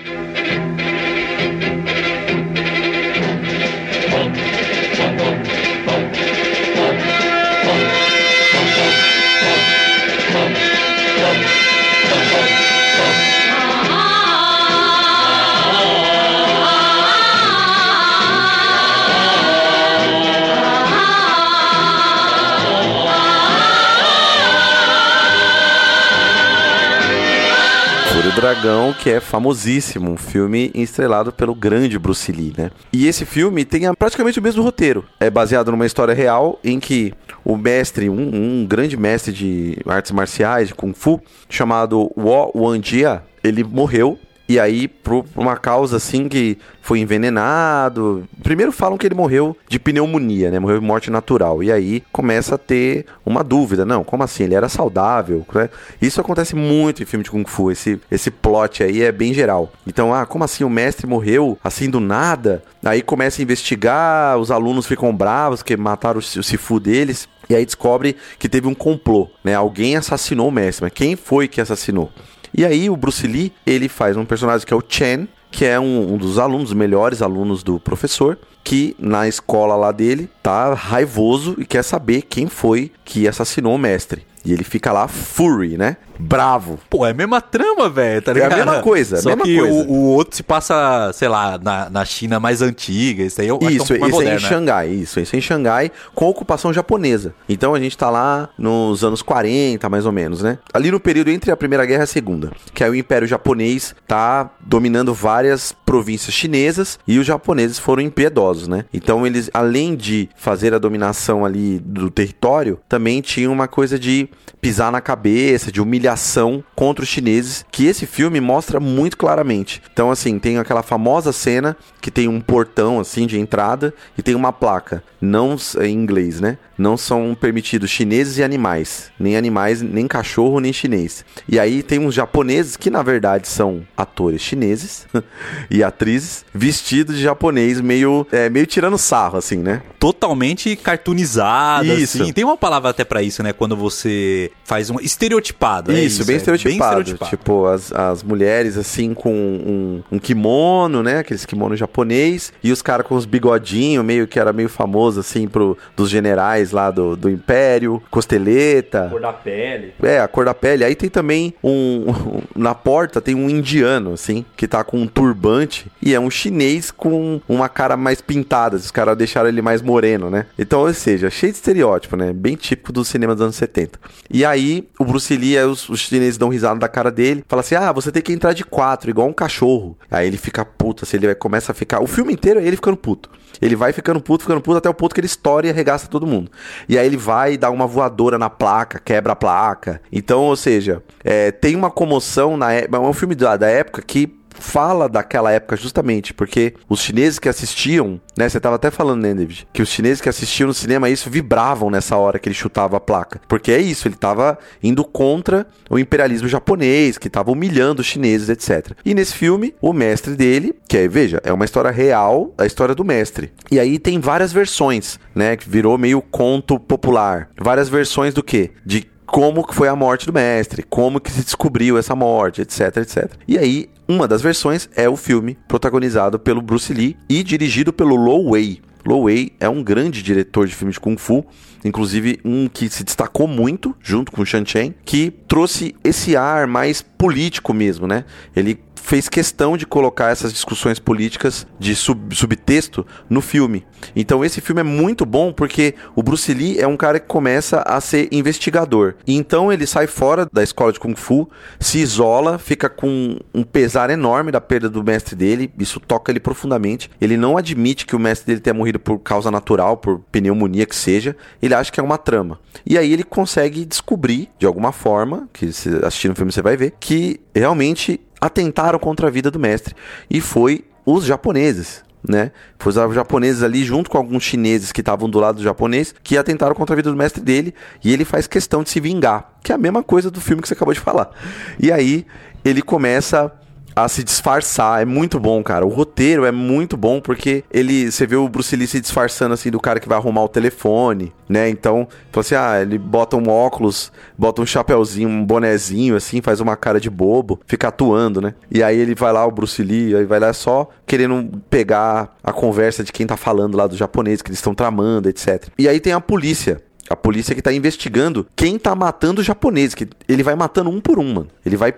Dragão, que é famosíssimo, um filme estrelado pelo grande Bruce Lee, né? E esse filme tem praticamente o mesmo roteiro. É baseado numa história real em que o mestre, um, um grande mestre de artes marciais, de Kung Fu, chamado Wo Wanjia, ele morreu e aí, por uma causa assim que foi envenenado. Primeiro falam que ele morreu de pneumonia, né? Morreu de morte natural. E aí começa a ter uma dúvida. Não, como assim? Ele era saudável, né? Isso acontece muito em filme de Kung Fu. Esse, esse plot aí é bem geral. Então, ah, como assim o mestre morreu assim do nada? Aí começa a investigar, os alunos ficam bravos que mataram o, o Sifu deles. E aí descobre que teve um complô, né? Alguém assassinou o mestre. Mas quem foi que assassinou? E aí o Bruce Lee, ele faz um personagem que é o Chen, que é um, um dos alunos, melhores alunos do professor, que na escola lá dele tá raivoso e quer saber quem foi que assassinou o mestre. E ele fica lá fury, né? Bravo. Pô, é a mesma trama, velho, tá ligado? É a mesma coisa, Só mesma que coisa. O, o, outro se passa, sei lá, na, na China mais antiga. Isso aí eu Isso, acho um esse moderno, é em né? Xangai, isso, esse é em Xangai, com ocupação japonesa. Então a gente tá lá nos anos 40, mais ou menos, né? Ali no período entre a Primeira Guerra e a Segunda, que aí o Império Japonês tá dominando várias províncias chinesas e os japoneses foram impiedosos, né? Então eles, além de fazer a dominação ali do território, também tinham uma coisa de pisar na cabeça, de humilhação contra os chineses, que esse filme mostra muito claramente. Então, assim, tem aquela famosa cena que tem um portão, assim, de entrada e tem uma placa, não em inglês, né? Não são permitidos chineses e animais, nem animais, nem cachorro, nem chinês. E aí tem uns japoneses que, na verdade, são atores chineses [LAUGHS] e atrizes vestidos de japonês, meio, é, meio tirando sarro, assim, né? Totalmente cartoonizada, Isso. assim. Tem uma palavra até pra isso, né? Quando você faz uma estereotipada. é Isso, bem, é, estereotipado. estereotipado. Tipo, as, as mulheres assim com um, um kimono, né? Aqueles kimono japonês. E os caras com os bigodinhos, meio que era meio famoso, assim, pro, dos generais lá do, do Império. Costeleta. Cor da pele. É, a cor da pele. Aí tem também um, um- [LAUGHS] Na porta tem um indiano, assim, que tá com um turbante. E é um chinês com uma cara mais pintada. Os caras deixaram ele mais moreno, né? Então, ou seja, cheio de estereótipo, né? Bem típico do cinema dos anos 70. E aí, o Bruce Lee, os, os chineses dão risada da cara dele. Fala assim: ah, você tem que entrar de quatro, igual um cachorro. Aí ele fica puto, assim, ele vai, começa a ficar. O filme inteiro é ele ficando puto. Ele vai ficando puto, ficando puto, até o ponto que ele estoura e arregaça todo mundo. E aí ele vai dar uma voadora na placa, quebra a placa. Então, ou seja, é, tem uma comoção na época. É um filme da, da época que fala daquela época justamente porque os chineses que assistiam, né? Você tava até falando, né, David? Que os chineses que assistiam no cinema isso vibravam nessa hora que ele chutava a placa. Porque é isso, ele tava indo contra o imperialismo japonês, que tava humilhando os chineses, etc. E nesse filme, o mestre dele, que é, veja, é uma história real, a história do mestre. E aí tem várias versões, né? Que virou meio conto popular. Várias versões do quê? De como que foi a morte do mestre, como que se descobriu essa morte, etc, etc. E aí, uma das versões é o filme protagonizado pelo Bruce Lee e dirigido pelo Lo Wei. Lo Wei é um grande diretor de filmes de Kung Fu, inclusive um que se destacou muito, junto com Shan Chen, que trouxe esse ar mais político mesmo, né? Ele fez questão de colocar essas discussões políticas de sub subtexto no filme. Então esse filme é muito bom porque o Bruce Lee é um cara que começa a ser investigador. Então ele sai fora da escola de Kung Fu, se isola, fica com um pesar enorme da perda do mestre dele, isso toca ele profundamente. Ele não admite que o mestre dele tenha morrido por causa natural, por pneumonia que seja. Ele acha que é uma trama. E aí ele consegue descobrir, de alguma forma, que se assistir no filme você vai ver, que realmente atentaram contra a vida do mestre. E foi os japoneses. Né? Foi os japoneses ali, junto com alguns chineses que estavam do lado do japonês, que atentaram contra a vida do mestre dele. E ele faz questão de se vingar. Que é a mesma coisa do filme que você acabou de falar. E aí ele começa a se disfarçar. É muito bom, cara. O roteiro é muito bom porque ele, você vê o Bruce Lee se disfarçando assim do cara que vai arrumar o telefone, né? Então, assim, ah, ele bota um óculos, bota um chapéuzinho, um bonezinho assim, faz uma cara de bobo, fica atuando, né? E aí ele vai lá o Bruce Lee, aí vai lá só querendo pegar a conversa de quem tá falando lá do japonês que eles estão tramando, etc. E aí tem a polícia a polícia que tá investigando quem tá matando os japoneses. Que ele vai matando um por um, mano. Ele vai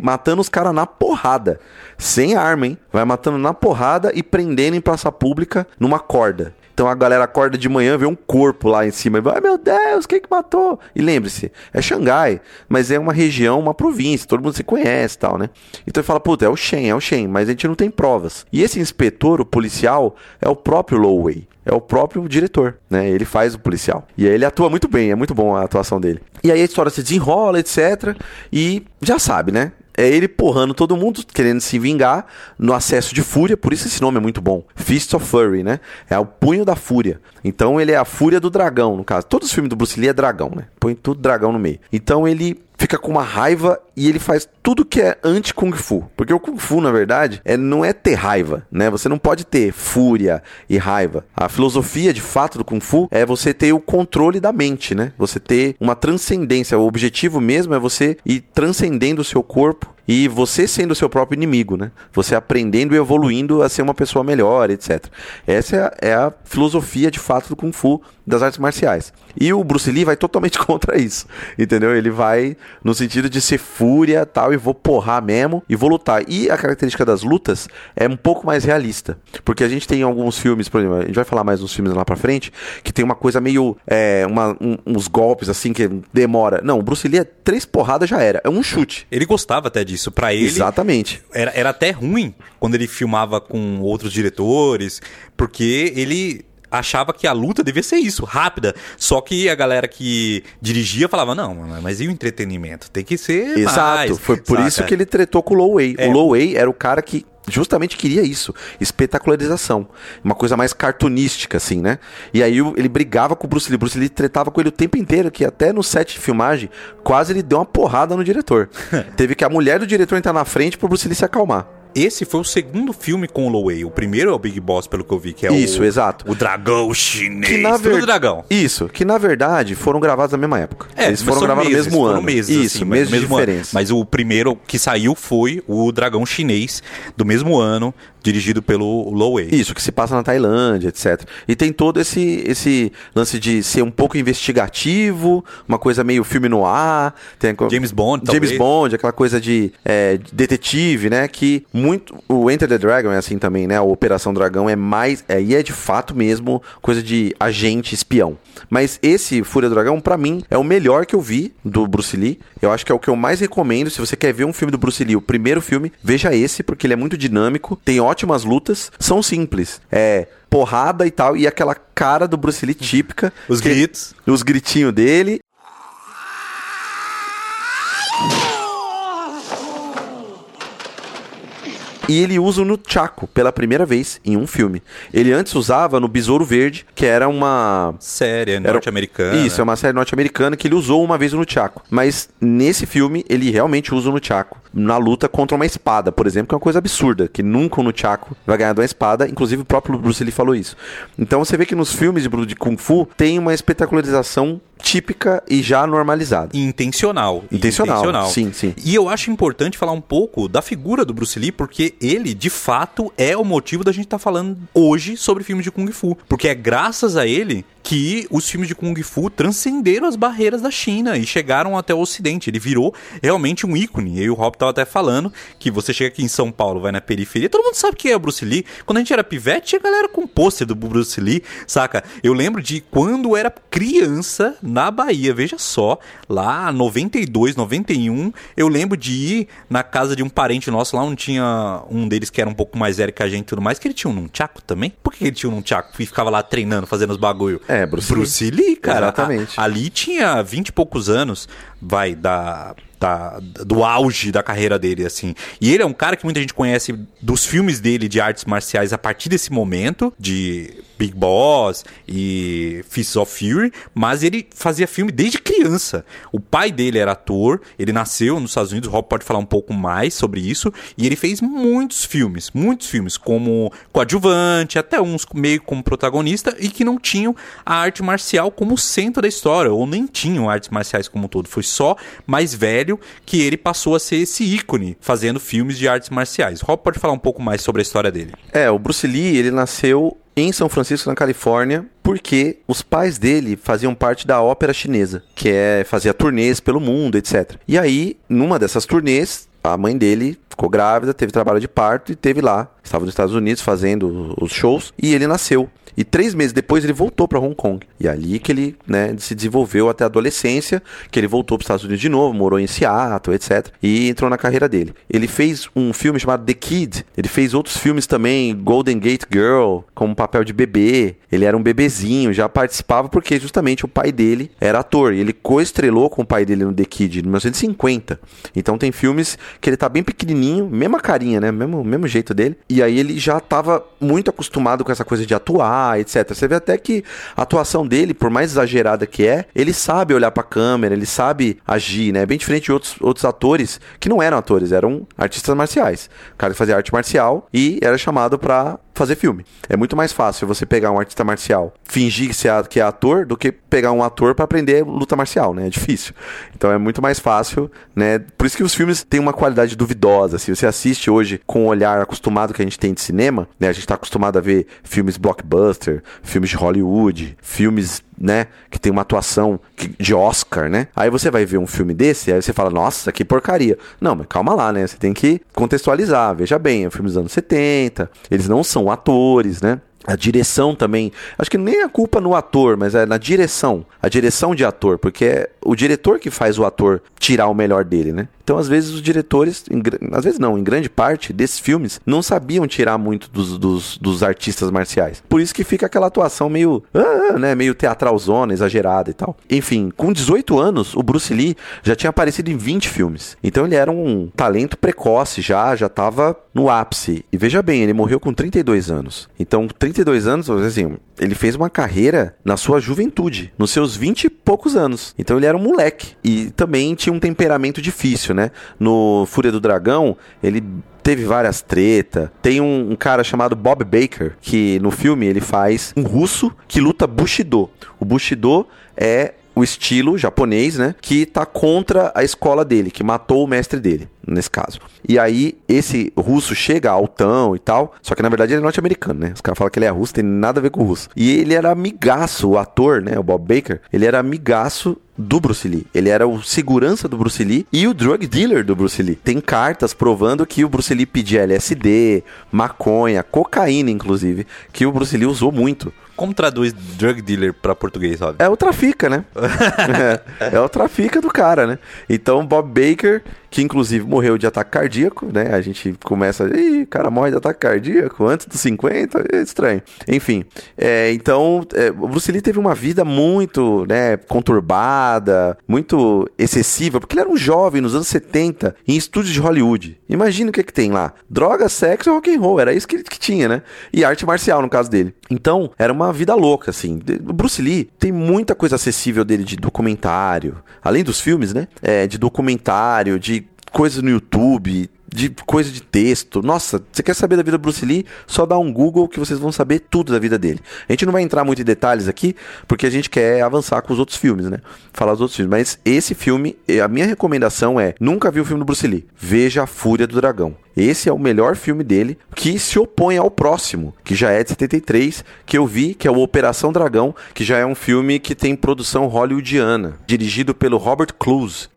matando os caras na porrada. Sem arma, hein? Vai matando na porrada e prendendo em praça pública numa corda. Então a galera acorda de manhã, vê um corpo lá em cima e vai, meu Deus, quem que matou? E lembre-se, é Xangai, mas é uma região, uma província, todo mundo se conhece e tal, né? Então ele fala, puta, é o Shen, é o Shen, mas a gente não tem provas. E esse inspetor, o policial, é o próprio Lowey é o próprio diretor, né? Ele faz o policial. E aí ele atua muito bem, é muito bom a atuação dele. E aí a história se desenrola, etc. E já sabe, né? É ele porrando todo mundo, querendo se vingar no acesso de fúria, por isso esse nome é muito bom. Fist of Fury, né? É o punho da fúria. Então ele é a fúria do dragão, no caso. Todos os filmes do Bruce Lee é dragão, né? Põe tudo dragão no meio. Então ele fica com uma raiva e ele faz tudo que é anti-Kung Fu. Porque o Kung Fu, na verdade, é, não é ter raiva, né? Você não pode ter fúria e raiva. A filosofia, de fato, do Kung Fu é você ter o controle da mente, né? Você ter uma transcendência. O objetivo mesmo é você ir transcendendo o seu corpo e você sendo o seu próprio inimigo, né? Você aprendendo e evoluindo a ser uma pessoa melhor, etc. Essa é a, é a filosofia de fato do Kung Fu das artes marciais. E o Bruce Lee vai totalmente [LAUGHS] contra isso, entendeu? Ele vai no sentido de ser fúria tal, e vou porrar mesmo e vou lutar. E a característica das lutas é um pouco mais realista, porque a gente tem alguns filmes, por exemplo, a gente vai falar mais uns filmes lá pra frente, que tem uma coisa meio, é, uma, um, uns golpes assim que demora. Não, o Bruce Lee é três porradas já era, é um chute. Ele gostava até disso, para ele. Exatamente. Era, era até ruim quando ele filmava com outros diretores, porque ele achava que a luta devia ser isso, rápida. Só que a galera que dirigia falava, não, mas e o entretenimento? Tem que ser Exato, mais, foi por saca? isso que ele tretou com o Low Way. É. O Low Way era o cara que justamente queria isso, espetacularização, uma coisa mais cartunística assim, né? E aí ele brigava com o Bruce Lee, Bruce Lee tretava com ele o tempo inteiro, que até no set de filmagem quase ele deu uma porrada no diretor. [LAUGHS] Teve que a mulher do diretor entrar na frente pro Bruce Lee se acalmar. Esse foi o segundo filme com o Lowey. O primeiro é o Big Boss, pelo que eu vi, que é Isso, o... exato. O dragão chinês. Que na ver... dragão. Isso, que na verdade foram gravados na mesma época. É, Eles foram gravados meses, no mesmo ano. Meses, Isso, assim, meses de diferença. Ano. Mas o primeiro que saiu foi o dragão chinês, do mesmo ano, dirigido pelo Lowey. Isso, que se passa na Tailândia, etc. E tem todo esse, esse lance de ser um pouco investigativo, uma coisa meio filme no ar. Tem James Bond, James talvez. Bond, aquela coisa de é, detetive, né? Que muito. O Enter the Dragon é assim também, né? A Operação Dragão é mais. Aí é, é de fato mesmo coisa de agente espião. Mas esse Fúria do Dragão, para mim, é o melhor que eu vi do Bruce Lee. Eu acho que é o que eu mais recomendo. Se você quer ver um filme do Bruce Lee, o primeiro filme, veja esse, porque ele é muito dinâmico, tem ótimas lutas, são simples. É porrada e tal, e aquela cara do Bruce Lee típica. Os gritos. Os gritinhos dele. E ele usa no Chaco pela primeira vez em um filme. Ele antes usava no Besouro Verde, que era uma Série norte-americana. Isso, é uma série norte-americana que ele usou uma vez no Chaco. Mas nesse filme, ele realmente usa no Chaco. Na luta contra uma espada, por exemplo, que é uma coisa absurda. Que nunca no Chaco vai ganhar de uma espada. Inclusive o próprio Bruce Lee falou isso. Então você vê que nos filmes de, Kung Fu tem uma espetacularização típica e já normalizada. Intencional. Intencional, sim, sim. E eu acho importante falar um pouco da figura do Bruce Lee, porque ele, de fato, é o motivo da gente estar falando hoje sobre filmes de Kung Fu. Porque é graças a ele que os filmes de Kung Fu transcenderam as barreiras da China e chegaram até o Ocidente. Ele virou realmente um ícone. Eu e o Rob tava até falando que você chega aqui em São Paulo, vai na periferia, todo mundo sabe quem é o Bruce Lee. Quando a gente era pivete, tinha galera com pôster do Bruce Lee, saca? Eu lembro de quando era criança na Bahia, veja só, lá 92, 91, eu lembro de ir na casa de um parente nosso, lá onde tinha um deles que era um pouco mais velho que a gente e tudo mais, que ele tinha um nunchaku também. Por que ele tinha um nunchaku e ficava lá treinando, fazendo os bagulho? É, Bruce Lee. Bruce Lee, cara. Exatamente. A- ali tinha 20 e poucos anos, vai, da, da- do auge da carreira dele, assim. E ele é um cara que muita gente conhece dos filmes dele de artes marciais a partir desse momento, de Big Boss e Fists of Fury, mas ele fazia filme desde criança. O pai dele era ator, ele nasceu nos Estados Unidos, o Rob pode falar um pouco mais sobre isso, e ele fez muitos filmes, muitos filmes, como coadjuvante, até uns meio como protagonista, e que não tinham a arte marcial como centro da história, ou nem tinham artes marciais como um todo. Foi só mais velho que ele passou a ser esse ícone fazendo filmes de artes marciais. Rob pode falar um pouco mais sobre a história dele. É, o Bruce Lee, ele nasceu em São Francisco, na Califórnia, porque os pais dele faziam parte da ópera chinesa, que é fazia turnês pelo mundo, etc. E aí, numa dessas turnês, a mãe dele ficou grávida, teve trabalho de parto e teve lá. Estava nos Estados Unidos fazendo os shows e ele nasceu. E três meses depois ele voltou para Hong Kong. E ali que ele né, se desenvolveu até a adolescência, que ele voltou para os Estados Unidos de novo, morou em Seattle, etc. E entrou na carreira dele. Ele fez um filme chamado The Kid. Ele fez outros filmes também, Golden Gate Girl, com um papel de bebê. Ele era um bebezinho, já participava porque justamente o pai dele era ator. E ele coestrelou com o pai dele no The Kid em 1950. Então tem filmes que ele tá bem pequenininho, mesma carinha, né? Mesmo, mesmo jeito dele. E aí ele já tava muito acostumado com essa coisa de atuar, etc. Você vê até que a atuação dele, por mais exagerada que é, ele sabe olhar pra câmera, ele sabe agir, né? Bem diferente de outros, outros atores que não eram atores, eram artistas marciais. O cara fazia arte marcial e era chamado pra fazer filme. É muito mais fácil você pegar um artista marcial, fingir que, é- é ator, do que pegar um ator pra aprender luta marcial, né? É difícil. Então é muito mais fácil, né? Por isso que os filmes têm uma qualidade duvidosa. Se você assiste hoje com o olhar acostumado que a gente tem de cinema, né? A gente tá acostumado a ver filmes blockbuster, filmes de Hollywood, filmes né, que tem uma atuação de Oscar, né? Aí você vai ver um filme desse, aí você fala, nossa, que porcaria. Não, mas calma lá, né? Você tem que contextualizar. Veja bem, é um filme dos anos 70, eles não são atores, né? A direção também. Acho que nem a culpa no ator, mas é na direção. A direção de ator, porque é o diretor que faz o ator tirar o melhor dele, né? Então, às vezes, os diretores, em às vezes não, em grande parte desses filmes, não sabiam tirar muito dos, dos, dos artistas marciais. Por isso que fica aquela atuação meio, ah, né, meio teatralzona, exagerada e tal. Enfim, com 18 anos, o Bruce Lee já tinha aparecido em 20 filmes. Então, ele era um talento precoce já, já tava no ápice. E veja bem, ele morreu com 32 anos. Então, 32 anos, assim, ele fez uma carreira na sua juventude, nos seus 20 e poucos anos. Então ele era um moleque. E também tinha um temperamento difícil, né? No Fúria do Dragão, ele teve várias tretas. Tem um, um cara chamado Bob Baker, que no filme ele faz um russo que luta Bushido. O Bushido é o estilo japonês, né? Que tá contra a escola dele, que matou o mestre dele, nesse caso. E aí, esse russo chega altão e tal, só que na verdade ele é norte-americano, né? Os caras falam que ele é russo, tem nada a ver com o russo. E ele era amigaço, o ator, né? O Bob Baker, ele era amigaço do Bruce Lee. Ele era o segurança do Bruce Lee e o drug dealer do Bruce Lee. Tem cartas provando que o Bruce Lee pedia LSD, maconha, cocaína, inclusive, que o Bruce Lee usou muito. Como traduz drug dealer pra português, Rob? É o trafica, né? [LAUGHS] é, é o trafica do cara, né? Então, Bob Baker que inclusive morreu de ataque cardíaco, né? A gente começa, ih, cara morre de ataque cardíaco antes dos 50, é estranho. Enfim, é, então, é, Bruce Lee teve uma vida muito, né, conturbada, muito excessiva, porque ele era um jovem nos anos 70 em estúdios de Hollywood. Imagina o que que tem lá. Droga, sexo e rock and roll, era isso que ele que tinha, né? E arte marcial no caso dele. Então, era uma vida louca, assim. Bruce Lee tem muita coisa acessível dele de documentário, além dos filmes, né? É, de documentário, de coisas no YouTube, de coisa de texto. Nossa, você quer saber da vida do Bruce Lee? Só dá um Google que vocês vão saber tudo da vida dele. A gente não vai entrar muito em detalhes aqui, porque a gente quer avançar com os outros filmes, né? Falar dos outros filmes. Mas esse filme, a minha recomendação é: nunca vi o filme do Bruce Lee. Veja A Fúria do Dragão. Esse é o melhor filme dele, que se opõe ao próximo, que já é de 73, que eu vi, que é o Operação Dragão, que já é um filme que tem produção hollywoodiana, dirigido pelo Robert Clouse.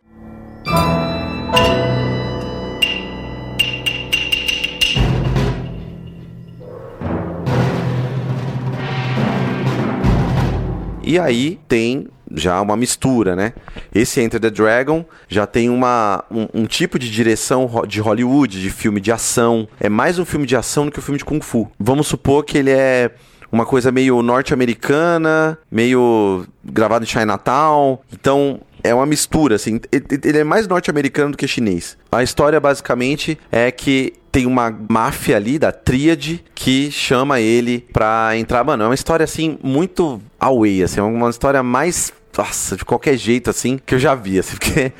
E aí tem já uma mistura, né? Esse Enter the Dragon já tem uma, um, um, tipo de direção de Hollywood, de filme de ação. É mais um filme de ação do que um filme de Kung Fu. Vamos supor que ele é uma coisa meio norte-americana, meio gravado em Chinatown. Então, é uma mistura, assim. Ele é mais norte-americano do que chinês. A história, basicamente, é que tem uma máfia ali da tríade que chama ele pra entrar. Mano, é uma história, assim, muito away, assim. É uma história mais... Nossa, de qualquer jeito, assim, que eu já vi, assim. [LAUGHS] Porque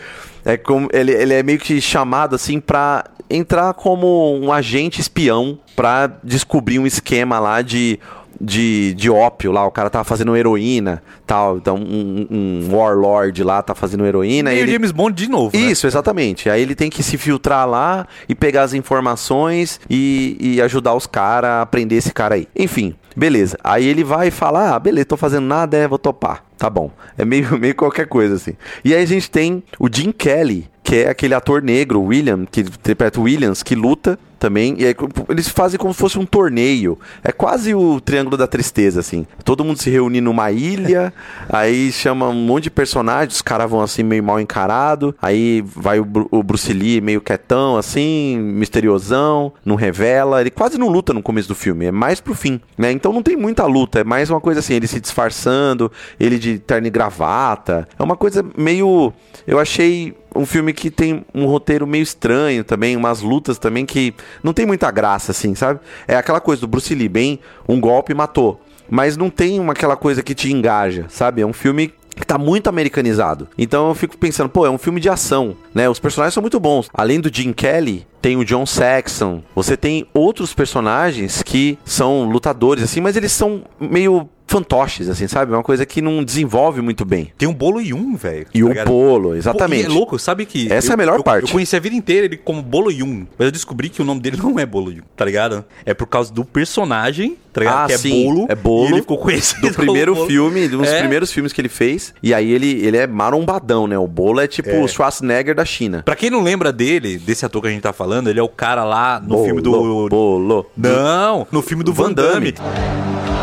é como... Ele, ele é meio que chamado, assim, pra entrar como um agente espião pra descobrir um esquema lá de de, de ópio lá, o cara tava fazendo heroína, tal, então um, um warlord lá tá fazendo heroína. E ele... James Bond de novo, né? Isso, né? exatamente. Aí ele tem que se filtrar lá e pegar as informações e, e ajudar os caras a prender esse cara aí. Enfim, beleza. Aí ele vai falar, ah, beleza, tô fazendo nada, é, vou topar. Tá bom. É meio, [LAUGHS] meio qualquer coisa, assim. E aí a gente tem o Jim Kelly, que é aquele ator negro, William, que interpreta Williams, que luta também. E aí eles fazem como se fosse um torneio. É quase o Triângulo da Tristeza, assim. Todo mundo se reúne numa ilha, [LAUGHS] aí chama um monte de personagens, os caras vão assim meio mal encarado. Aí vai o, o Bruce Lee meio quietão, assim, misteriosão, não revela. Ele quase não luta no começo do filme, é mais pro fim, né? Então não tem muita luta, é mais uma coisa assim, ele se disfarçando, ele de terno e gravata. É uma coisa meio. Eu achei um filme que tem um roteiro meio estranho também, umas lutas também que não tem muita graça, assim, sabe? É aquela coisa do Bruce Lee, bem, um golpe matou. Mas não tem uma, aquela coisa que te engaja, sabe? É um filme que tá muito americanizado. Então eu fico pensando, pô, é um filme de ação, né? Os personagens são muito bons. Além do Jim Kelly, tem o John Saxon. Você tem outros personagens que são lutadores, assim, mas eles são meio fantoches, assim, sabe? Uma coisa que não desenvolve muito bem. Tem um bolo Yum, velho. E tá o ligado? bolo, exatamente. Pô, e é louco, sabe que. Essa eu, é a melhor eu, parte. Eu conheci a vida inteira ele como Bolo Yum, mas eu descobri que o nome dele [LAUGHS] não é Bolo Yum, tá ligado? É por causa do personagem, tá ligado? Ah, que é sim, bolo. É bolo. E ele ficou conhecido do primeiro filme, um dos é. primeiros filmes que ele fez. E aí ele, ele é marombadão, né? O bolo é tipo É. o Schwarzenegger da China. Pra quem não lembra dele, desse ator que a gente tá falando, ele é o cara lá no Bolo, filme do. Bolo. Não, no filme do Van Van Damme. Damme.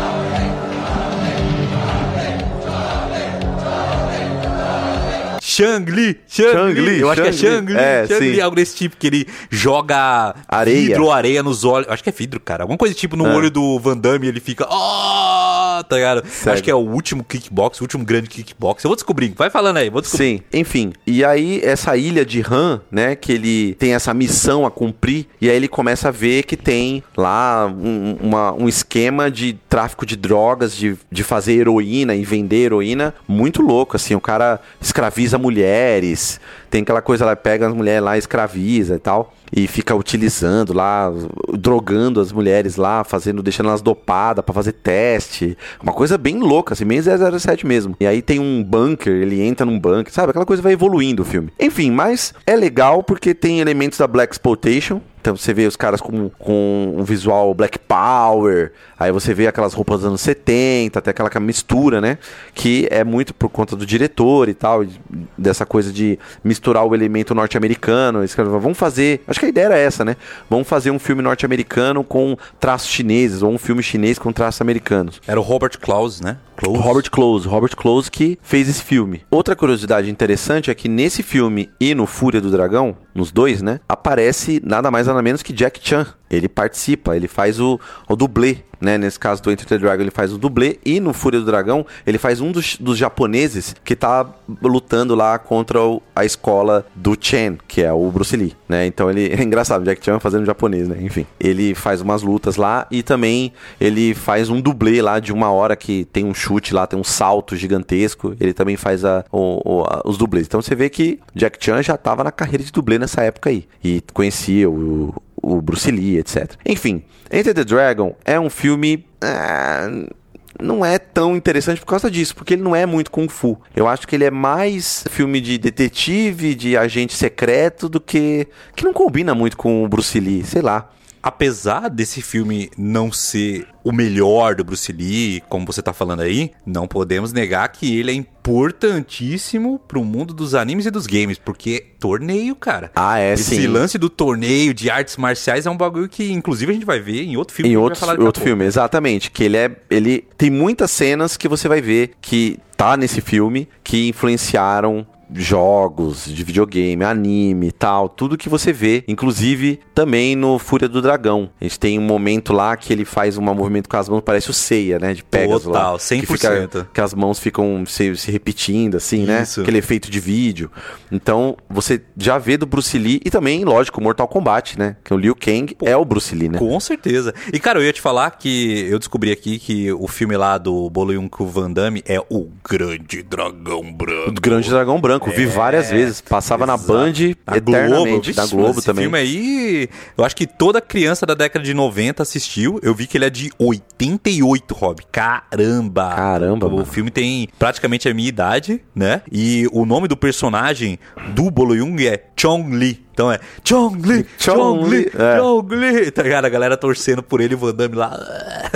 Shang-Li, Shang-Li, eu acho que é Shang-Li. É, Shang-Li, sim. algo desse tipo, que ele joga Areia. vidro, areia nos olhos, acho que é vidro, cara, alguma coisa tipo no É. olho do Van Damme, ele fica, ah, tá ligado? Sério. Acho que é o último kickbox, o último grande kickbox, eu vou descobrir, vai falando aí, vou descobrir. Sim, enfim. E aí, essa ilha de Han, né? Que ele tem essa missão a cumprir. E aí ele começa a ver que tem lá um, uma- um esquema de tráfico de drogas, de, de fazer heroína e vender heroína muito louco. Assim, o cara escraviza mulheres. Tem aquela coisa lá, pega as mulheres lá, escraviza e tal. E fica utilizando lá, drogando as mulheres lá, fazendo, deixando elas dopadas pra fazer teste. Uma coisa bem louca, assim, bem 007 mesmo. E aí tem um bunker, ele entra num bunker, sabe? Aquela coisa vai evoluindo o filme. Enfim, mas é legal porque tem elementos da Black Exploitation. Então você vê os caras com, com um visual Black Power, aí você vê aquelas roupas dos anos 70, até aquela mistura, né? Que é muito por conta do diretor e tal, dessa coisa de misturar o elemento norte-americano. Vamos fazer. Acho que a ideia era essa, né? Vamos fazer um filme norte-americano com traços chineses, ou um filme chinês com traços americanos. Era o Robert Klaus, né? O Robert Close, Robert Close que fez esse filme. Outra curiosidade interessante é que nesse filme e no Fúria do Dragão, nos dois, né? Aparece nada mais nada menos que Jack Chan. Ele participa, ele faz o, o dublê, né? Nesse caso do Enter the Dragon, ele faz o dublê. E no Fúria do Dragão, ele faz um dos, dos japoneses que tá lutando lá contra o, a escola do Chen, que é o Bruce Lee, né? Então ele [LAUGHS] é engraçado, Jack Chan fazendo japonês, né? Enfim, ele faz umas lutas lá e também ele faz um dublê lá de uma hora que tem um chute lá, tem um salto gigantesco. Ele também faz a, o, o, a, os dublês. Então você vê que Jack Chan já tava na carreira de dublê nessa época aí e conhecia o o Bruce Lee, etc. Enfim, Enter the Dragon é um filme. Ah, não é tão interessante por causa disso, porque ele não é muito kung fu. Eu acho que ele é mais filme de detetive, de agente secreto, do que. que não combina muito com o Bruce Lee, sei lá apesar desse filme não ser o melhor do Bruce Lee, como você tá falando aí, não podemos negar que ele é importantíssimo pro mundo dos animes e dos games, porque torneio, cara. Ah, é, Esse sim. Esse lance do torneio de artes marciais é um bagulho que, inclusive, a gente vai ver em outro filme. Em outro, outro filme, exatamente. Que ele é. Ele tem muitas cenas que você vai ver que tá nesse filme que influenciaram jogos de videogame, anime e tal, tudo que você vê, inclusive também no Fúria do Dragão. A gente tem um momento lá que ele faz um movimento com as mãos, parece o Seiya, né, de Pegasus Total, lá. 100%. Que, fica, que as mãos ficam se, se repetindo assim, né? Isso. Aquele efeito de vídeo. Então, você já vê do Bruce Lee e também, lógico, Mortal Kombat, né? Que o Liu Kang Pô, é o Bruce Lee, né? Com certeza. E cara, eu ia te falar que eu descobri aqui que o filme lá do Bolo Yunku Van Damme é o Grande Dragão Branco. O Grande Dragão Branco. Vi várias vezes. Passava exato. na Band Na eternamente. Globo, da Globo esse também. filme aí, eu acho que toda criança da década de 90 assistiu. Eu vi que ele é de 88, Rob. Caramba! Caramba, O mano. filme tem praticamente a minha idade, né? E o nome do personagem do Bolo Yung é Chong Li. Então é Chong Li, Chong Chong Li, Li, é. Tá ligado? A galera torcendo por ele, Van Damme lá.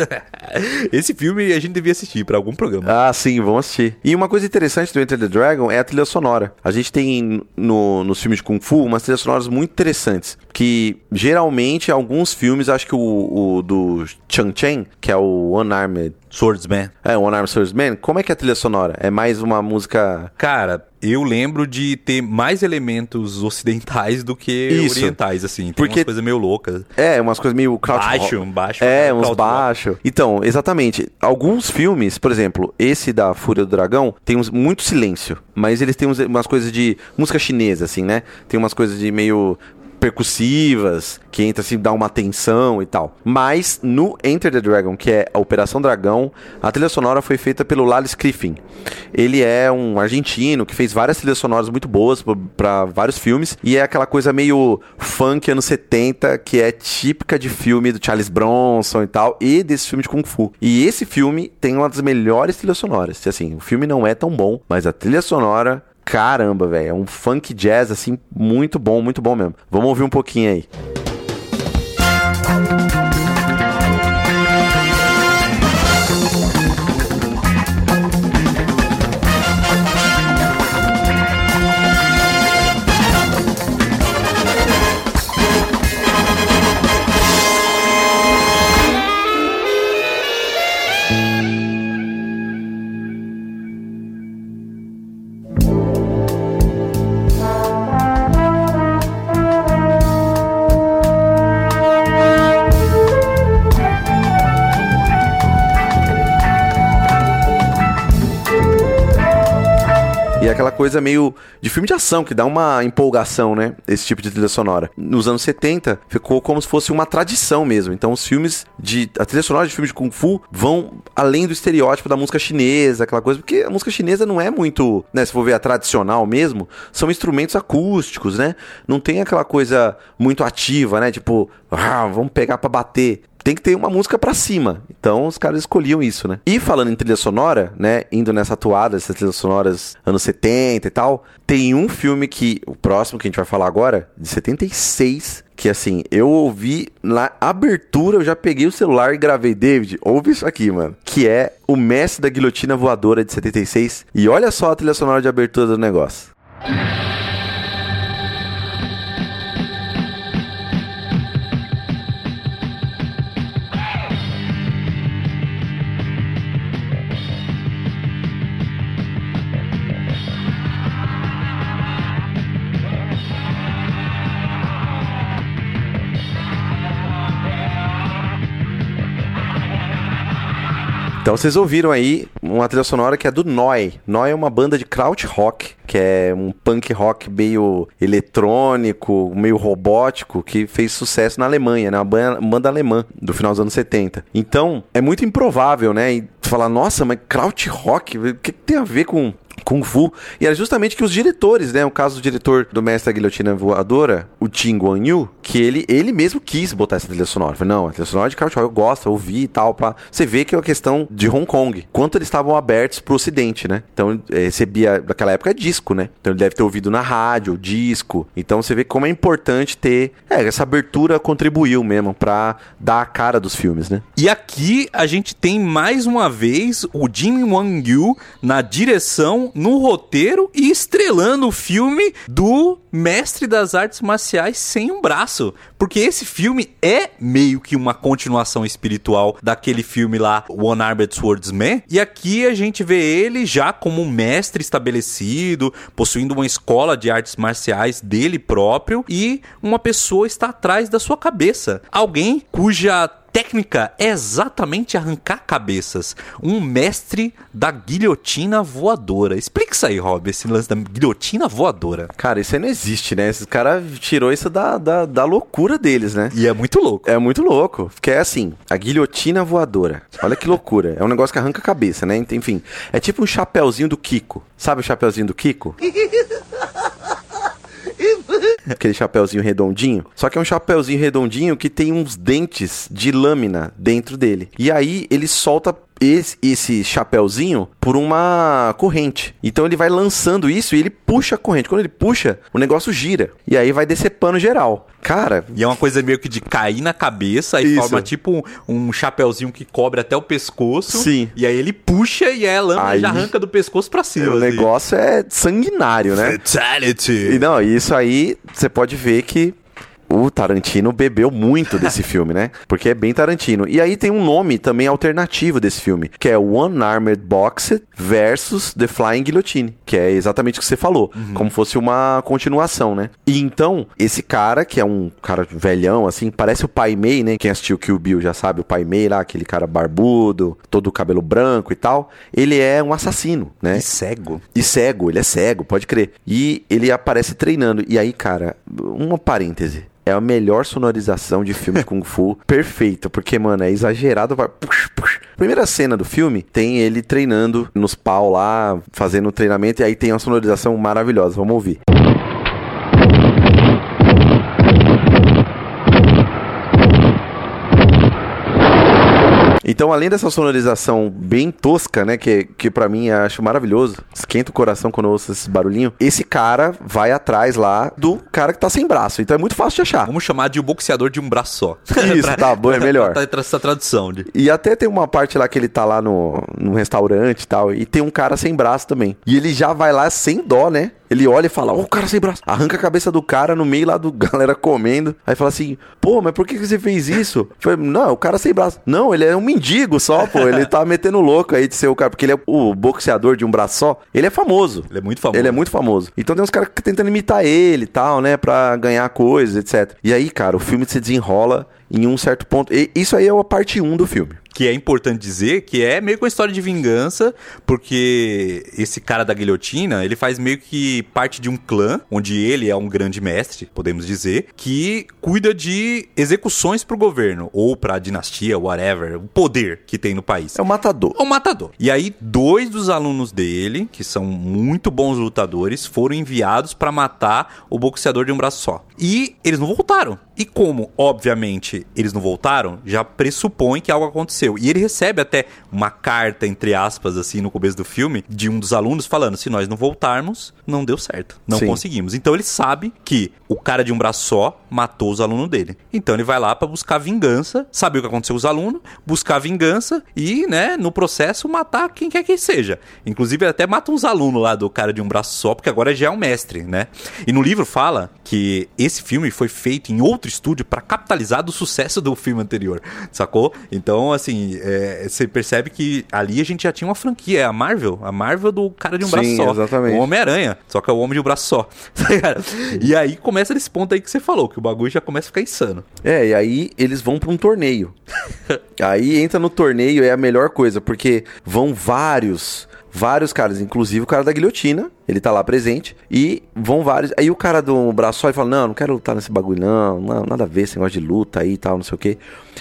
[LAUGHS] Esse filme a gente devia assistir pra algum programa. Ah, sim, vamos assistir. E uma coisa interessante do Enter the Dragon é a trilha sonora. A gente tem no, nos filmes de Kung Fu umas trilhas sonoras muito interessantes. Que geralmente alguns filmes, acho que o, o do Chang Chen, que é o One Armed. Swordsman. É, One Armed Swordsman. Como é que é a trilha sonora? É mais uma música. Cara, eu lembro de ter mais elementos [LAUGHS] ocidentais do que Isso. orientais, assim. Tem Porque- umas coisas meio loucas. É, umas coisas meio kraut Baixo, um baixo. É, uns krautrock. baixos. Então, exatamente. Alguns filmes, por exemplo, esse da Fúria do Dragão, tem uns, muito silêncio. Mas eles têm uns- umas coisas de música chinesa, assim, né? Tem umas coisas de meio percussivas, que entra assim, dá uma tensão e tal. Mas no Enter the Dragon, que é a Operação Dragão, a trilha sonora foi feita pelo Lale Scriffin. Ele é um argentino que fez várias trilhas sonoras muito boas para vários filmes e é aquela coisa meio funk anos 70 que é típica de filme do Charles Bronson e tal e desse filme de Kung Fu. E esse filme tem uma das melhores trilhas sonoras. Assim, o filme não é tão bom, mas a trilha sonora Caramba, velho, é um funk jazz assim muito bom, muito bom mesmo. Vamos ouvir um pouquinho aí. E é aquela coisa meio de filme de ação, que dá uma empolgação, né? Esse tipo de trilha sonora. Nos anos 70, ficou como se fosse uma tradição mesmo. Então, os filmes de. A trilha sonora de filmes de Kung Fu vão além do estereótipo da música chinesa, aquela coisa. Porque a música chinesa não é muito. Né, se for ver a tradicional mesmo, são instrumentos acústicos, né? Não tem aquela coisa muito ativa, né? Tipo, ah, vamos pegar pra bater tem que ter uma música pra cima. Então os caras escolhiam isso, né? E falando em trilha sonora, né? Indo nessa toada, essas trilhas sonoras anos 70 e tal, tem um filme que, o próximo que a gente vai falar agora, de 76, que assim, eu ouvi na abertura, eu já peguei o celular e gravei, David, ouve isso aqui, mano. Que é O Mestre da Guilhotina Voadora de 76. E olha só a trilha sonora de abertura do negócio. Então vocês ouviram aí uma trilha sonora que é do Noi. Noi é uma banda de kraut rock, que é um punk rock meio eletrônico, meio robótico, que fez sucesso na Alemanha, né? Uma banda, banda alemã do final dos anos 70. Então, é muito improvável, né? E falar, nossa, mas kraut rock, o que, que tem a ver com Kung Fu. E era justamente que os diretores, né? O caso do diretor do Mestre da Guilhotina Voadora, o Tim Guan Yu, que ele, ele mesmo quis botar essa trilha sonora. Falei, não, a trilha sonora de Kraut eu gosto, eu ouvi e tal. Pra... Você vê que é uma questão de Hong Kong. Quanto eles estavam abertos pro ocidente, né? Então, é, recebia, naquela época, disco, né? Então ele deve ter ouvido na rádio, disco. Então você vê como é importante ter... É, essa abertura contribuiu mesmo pra dar a cara dos filmes, né? E aqui a gente tem mais uma vez o Jim Wang Yu na direção no roteiro e estrelando o filme do mestre das artes marciais sem um braço. Porque esse filme é meio que uma continuação espiritual daquele filme lá, One Armed Swordsman. E aqui a gente vê ele já como um mestre estabelecido, possuindo uma escola de artes marciais dele próprio e uma pessoa está atrás da sua cabeça. Alguém cuja técnica é exatamente arrancar cabeças. Um mestre da guilhotina voadora. Explica isso aí, Rob, esse lance da guilhotina voadora. Cara, isso aí não existe, né? Esses caras tirou isso da, da, da loucura deles, né? E é muito louco. É muito louco. Porque é assim, a guilhotina voadora. Olha que loucura. É um negócio que arranca a cabeça, né? Enfim, é tipo um chapéuzinho do Kiko. Sabe o chapéuzinho do Kiko? [LAUGHS] [LAUGHS] Aquele chapéuzinho redondinho. Só que é um chapéuzinho redondinho que tem uns dentes de lâmina dentro dele. E aí ele solta esse, esse chapéuzinho por uma corrente. Então ele vai lançando isso e ele puxa a corrente. Quando ele puxa, o negócio gira. E aí vai descepando geral. Cara. E é uma coisa meio que de cair na cabeça e forma tipo um, um chapéuzinho que cobre até o pescoço. Sim. E aí ele puxa e aí a lâmina Aí- já arranca do pescoço pra cima. o assim. negócio é sanguinário, né? Fatality. E não, isso aí você pode ver que o Tarantino bebeu muito desse [LAUGHS] filme, né? Porque é bem Tarantino. E aí tem um nome também alternativo desse filme, que é One Armored Boxer versus The Flying Guillotine, que é exatamente o que você falou, como fosse uma continuação, né? E então, esse cara, que é um cara velhão, assim, parece o Pai Mei, né? Quem assistiu Kill Bill já sabe, o Pai Mei lá, aquele cara barbudo, todo cabelo branco e tal, ele é um assassino, né? E cego. E cego, ele é cego, pode crer. E ele aparece treinando. E aí, cara, uma parêntese. É a melhor sonorização de filme de [LAUGHS] Kung Fu. Perfeito, porque, mano, é exagerado. Vai... Puxa, puxa. Primeira cena do filme tem ele treinando nos pau lá, fazendo o treinamento. E aí tem uma sonorização maravilhosa. Vamos ouvir. Então, além dessa sonorização bem tosca, né, que, que para mim eu acho maravilhoso, esquenta o coração quando eu ouço esse barulhinho, esse cara vai atrás lá do cara que tá sem braço. Então é muito fácil de achar. Vamos chamar de o boxeador de um braço só. [LAUGHS] Isso, [LAUGHS] tá bom, é melhor. Pra, [LAUGHS] pra essa tradução. De... E até tem uma parte lá que ele tá lá no, no restaurante e tal, e tem um cara sem braço também. E ele já vai lá sem dó, né? Ele olha e fala, ó, o cara sem braço. Arranca a cabeça do cara no meio lá do [LAUGHS] galera comendo. Aí fala assim, pô, mas por que, que você fez isso? Falei, não, o cara sem braço. Não, ele é um mendigo só, pô. Ele tá metendo louco aí de ser o cara, porque ele é o boxeador de um braço só. Ele é famoso. Ele é muito famoso. Ele é muito famoso. Então tem uns caras que tentando imitar ele e tal, né? Pra ganhar coisas, etc. E aí, cara, o filme se desenrola em um certo ponto. E isso aí é a parte 1 do filme. Que é importante dizer que é meio que uma história de vingança, porque esse cara da guilhotina, ele faz meio que parte de um clã, onde ele é um grande mestre, podemos dizer, que cuida de execuções pro governo, ou pra dinastia, whatever, o poder que tem no país. É o matador. É o matador. E aí, dois dos alunos dele, que são muito bons lutadores, foram enviados pra matar o boxeador de um braço só. E eles não voltaram. E como, obviamente, eles não voltaram, já pressupõe que algo aconteceu. E ele recebe até uma carta, entre aspas, assim, no começo do filme, de um dos alunos falando: se nós não voltarmos, não deu certo. Não Sim. conseguimos. Então ele sabe que o cara de um braço só matou os alunos dele. Então ele vai lá pra buscar vingança, saber o que aconteceu com os alunos, buscar vingança e, né, no processo, matar quem quer que seja. Inclusive, ele até mata uns alunos lá do cara de um braço só, porque agora já é um mestre, né? E no livro fala que esse filme foi feito em outro estúdio pra capitalizar do sucesso do filme anterior, sacou? Então, assim, assim, é, você percebe que ali a gente já tinha uma franquia, é a Marvel. A Marvel do cara de um Sim, braço só. exatamente. O Homem-Aranha. Só que é o homem de um braço só. [LAUGHS] Tá e aí começa nesse ponto aí que você falou, que o bagulho já começa a ficar insano. É, e aí eles vão pra um torneio. [LAUGHS] aí entra no torneio, é a melhor coisa, porque vão vários, vários caras, inclusive o cara da guilhotina, ele tá lá presente, e vão vários. Aí o cara do braço só fala: Não, não quero lutar nesse bagulho, não, não, nada a ver esse negócio de luta aí e tal, não sei o quê.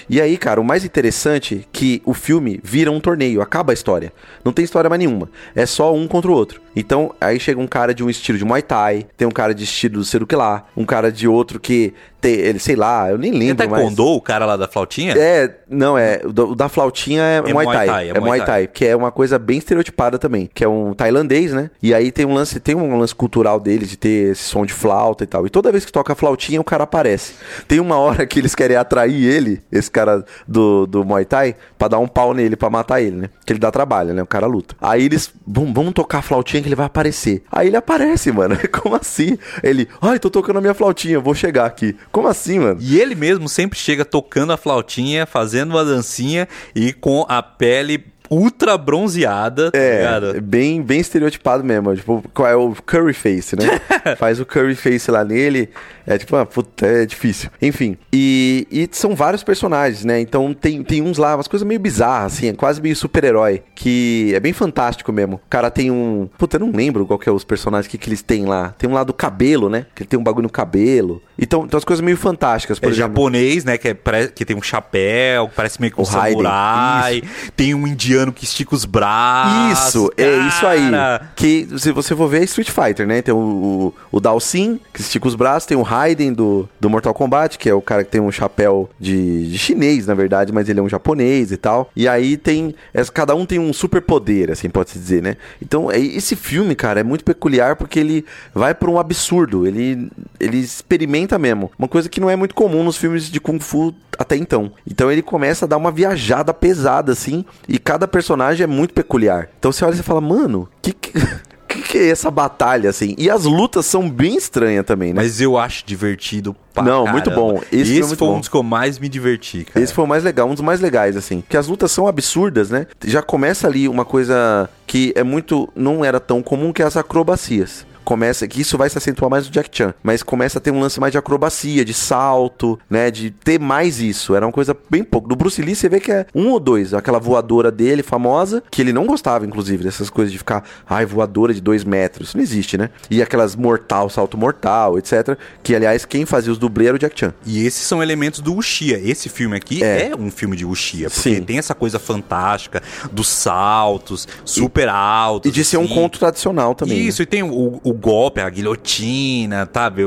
E aí, cara, o mais interessante é que o filme vira um torneio, acaba a história. Não tem história mais nenhuma. É só um contra o outro. Então, aí chega um cara de um estilo de Muay Thai, tem um cara de estilo do sei do que lá, um cara de outro que tem, ele, sei lá, eu nem lembro mais. taekwondo, o cara lá da flautinha? É, não, é. O da, flautinha é, Muay Muay Thai. Thai, É, Muay Thai, que é uma coisa bem estereotipada também. Que é um tailandês, né? E aí tem um lance, tem um lance cultural deles de ter esse som de flauta e tal. E toda vez que toca a flautinha, o cara aparece. Tem uma hora que eles querem atrair ele, esse cara do, do Muay Thai, pra dar um pau nele, pra matar ele, né? Que ele dá trabalho, né? O cara luta. Aí eles, vamos, vamos tocar a flautinha que ele vai aparecer. Aí ele aparece, mano. [LAUGHS] Como assim? Ele, ai, tô tocando a minha flautinha, vou chegar aqui. Como assim, mano? E ele mesmo sempre chega tocando a flautinha, fazendo uma dancinha e com a pele ultra bronzeada, tá É, ligado? bem, bem estereotipado mesmo. Tipo, qual é o curry face, né? [LAUGHS] Faz o curry face lá nele. É tipo, ah, puta, é difícil. Enfim. E, e são vários personagens, né? Então tem, tem uns lá, umas coisas meio bizarras, assim, é quase meio super-herói. Que é bem fantástico mesmo. O cara tem um. Puta, eu não lembro qual que é os personagens que, que eles têm lá. Tem um lá do cabelo, né? Que ele tem um bagulho no cabelo. Então, então as coisas meio fantásticas, por É exemplo. japonês, né? Que, é, que tem um chapéu, que parece meio que um O Raiden, samurai. Tem um indiano que estica os braços. Isso, é isso aí. cara. Que se você for ver é Street Fighter, né? Tem o, o, o Dalsin, que estica os braços, tem o Raiden do, do Mortal Kombat, que é o cara que tem um chapéu de, de chinês, na verdade, mas ele é um japonês e tal. E aí tem. é, cada um tem um superpoder, assim, pode-se dizer, né? Então, é- esse filme, cara, é muito peculiar porque ele vai por um absurdo. Ele, ele experimenta mesmo. Uma coisa que não é muito comum nos filmes de Kung Fu até então. Então ele começa a dar uma viajada pesada, assim, e cada personagem é muito peculiar. Então você olha e fala, mano, que que, [LAUGHS] que que é essa batalha, assim? E as lutas são bem estranhas também, né? Mas eu acho divertido pra Não, muito caramba. bom. Esse Esse, foi muito foi bom. um dos que eu mais me diverti, cara. Esse foi o mais legal, um dos mais legais, assim. Que as lutas são absurdas, né? Já começa ali uma coisa que é muito. não era tão comum, que é as acrobacias. Começa, que isso vai se acentuar mais no Jack Chan, mas começa a ter um lance mais de acrobacia, de salto, né? De ter mais isso. Era uma coisa bem pouco. Do Bruce Lee, você vê que é um ou dois. Aquela voadora dele, famosa, que ele não gostava, inclusive, dessas coisas de ficar, ai, voadora de dois metros. Isso não existe, né? E aquelas mortal, salto mortal, etc. Que, aliás, quem fazia os dublês era o Jack Chan. E esses são elementos do Uchiha. Esse filme aqui É. é, um filme de Uchiha, porque Sim. tem essa coisa fantástica dos saltos, super altos. E de ser um assim. conto tradicional também. né? Isso, e tem o, o golpe, a guilhotina, sabe?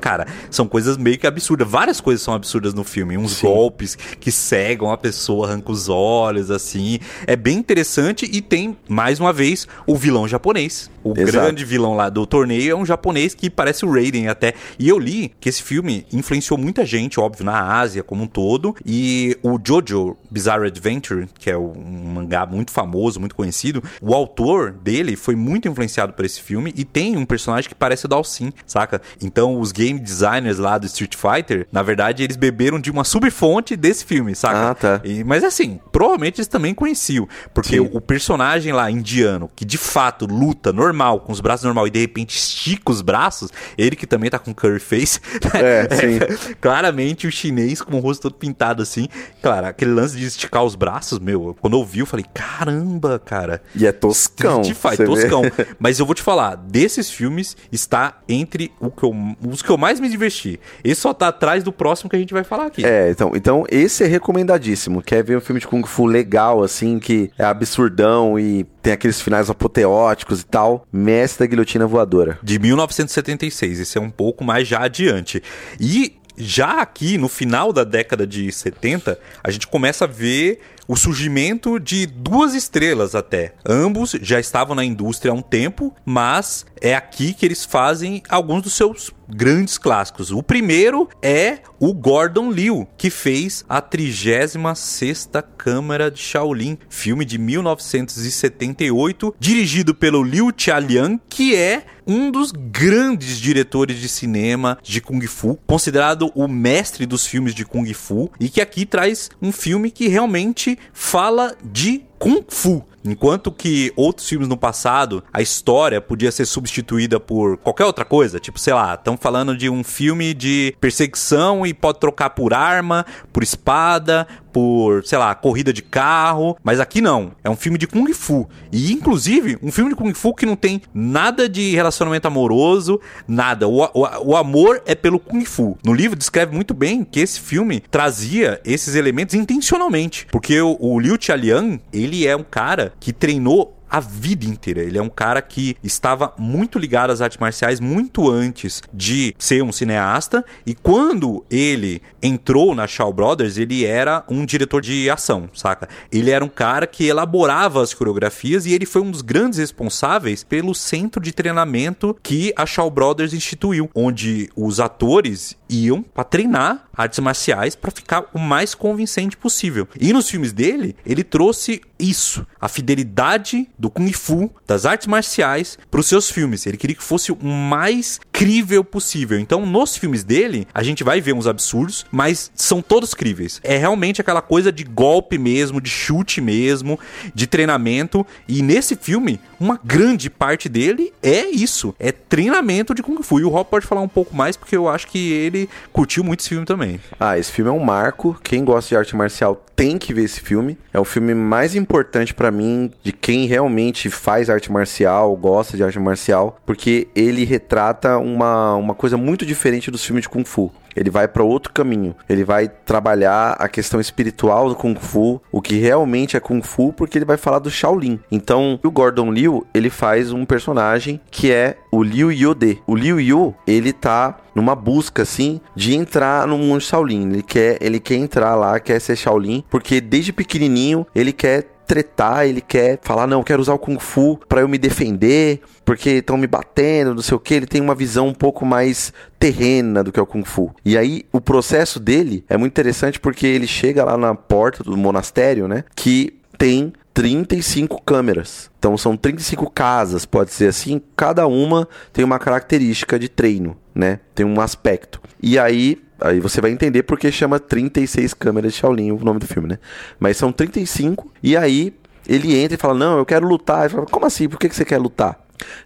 Cara, são coisas meio que absurdas. Várias coisas são absurdas no filme. Uns Sim. golpes que cegam a pessoa, arrancam os olhos, assim. É bem interessante e tem, mais uma vez, o vilão japonês. O Exato. grande vilão lá do torneio é um japonês que parece o Raiden até. E eu li que esse filme influenciou muita gente, óbvio, na Ásia como um todo. E o Jojo Bizarre Adventure, que é um mangá muito famoso, muito conhecido, o autor dele foi muito influenciado por esse filme e tem um personagem que parece o Dalsin, saca? Então os game designers lá do Street Fighter, na verdade, eles beberam de uma subfonte desse filme, saca? Ah, tá. E- mas assim, provavelmente eles também conheciam. Porque Sim. o, o personagem lá, indiano, que de fato luta normal, com os braços normal e de repente estica os braços, ele que também tá com curry face. [LAUGHS] É, sim. claramente o chinês com o rosto todo pintado assim. Claro, aquele lance de esticar os braços, meu, quando eu vi, eu falei, caramba, cara. E é toscão. Street Fighter, você vê? toscão. [LAUGHS] Mas eu vou te falar, desses filmes está entre o que eu- os que eu mais me diverti. Esse só tá atrás do próximo que a gente vai falar aqui. É, então, então esse é recomendadíssimo. Quer ver um filme de Kung Fu legal, assim, que é absurdão e tem aqueles finais apoteóticos e tal. Mestre da Guilhotina Voadora. de 1976. Esse é um pouco mais já adiante. E já aqui no final da década de 70, a gente começa a ver o surgimento de duas estrelas até. Ambos já estavam na indústria há um tempo, mas é aqui que eles fazem alguns dos seus grandes clássicos. O primeiro é o Gordon Liu, que fez a 36ª Câmara de Shaolin, filme de 1978, dirigido pelo Liu Chialian, que é um dos grandes diretores de cinema de Kung Fu, considerado o mestre dos filmes de Kung Fu, e que aqui traz um filme que realmente fala de Kung Fu. Enquanto que outros filmes no passado, a história podia ser substituída por qualquer outra coisa. Tipo, sei lá, estão falando de um filme de perseguição e pode trocar por arma, por espada, por, sei lá, corrida de carro. Mas aqui não. É um filme de Kung Fu. E, inclusive, um filme de Kung Fu que não tem nada de relacionamento amoroso, nada. O, o, o amor é pelo Kung Fu. No livro descreve muito bem que esse filme trazia esses elementos intencionalmente. Porque o, o Liu Chialian, ele é um cara que treinou a vida inteira. Ele é um cara que estava muito ligado às artes marciais muito antes de ser um cineasta. E quando ele entrou na Shaw Brothers, ele era um diretor de ação, saca? Ele era um cara que elaborava as coreografias e ele foi um dos grandes responsáveis pelo centro de treinamento que a Shaw Brothers instituiu, onde os atores iam para treinar artes marciais para ficar o mais convincente possível. E nos filmes dele, ele trouxe isso, a fidelidade do Kung Fu, das artes marciais, para os seus filmes. Ele queria que fosse o mais crível possível. Então, nos filmes dele, a gente vai ver uns absurdos, mas são todos críveis. É realmente aquela coisa de golpe mesmo, de chute mesmo, de treinamento. E nesse filme, uma grande parte dele é isso: é treinamento de Kung Fu. E o Rob pode falar um pouco mais, porque eu acho que ele curtiu muito esse filme também. Ah, esse filme é um marco. Quem gosta de arte marcial tem que ver esse filme. É o filme mais importante para mim de quem realmente faz arte marcial, gosta de arte marcial, porque ele retrata uma, uma coisa muito diferente dos filmes de Kung Fu. Ele vai para outro caminho. Ele vai trabalhar a questão espiritual do Kung Fu, o que realmente é Kung Fu, porque ele vai falar do Shaolin. Então, o Gordon Liu, ele faz um personagem que é o Liu Yode. O Liu Yu, ele tá numa busca assim de entrar no mundo Shaolin. Ele quer, ele quer entrar lá, quer ser Shaolin, porque desde pequenininho ele quer tretar, ele quer falar, não, eu quero usar o Kung Fu para eu me defender, porque estão me batendo, não sei o que. Ele tem uma visão um pouco mais terrena do que é o Kung Fu. E aí, o processo dele é muito interessante porque ele chega lá na porta do monastério, né? Que tem 35 câmeras. Então são 35 casas, pode ser assim, cada uma tem uma característica de treino, né? Tem um aspecto. E aí Aí você vai entender porque chama 36 câmeras de Shaolin o nome do filme, né? Mas são 35 e aí ele entra e fala: "Não, eu quero lutar". Ele fala: "Como assim? Por que que você quer lutar?"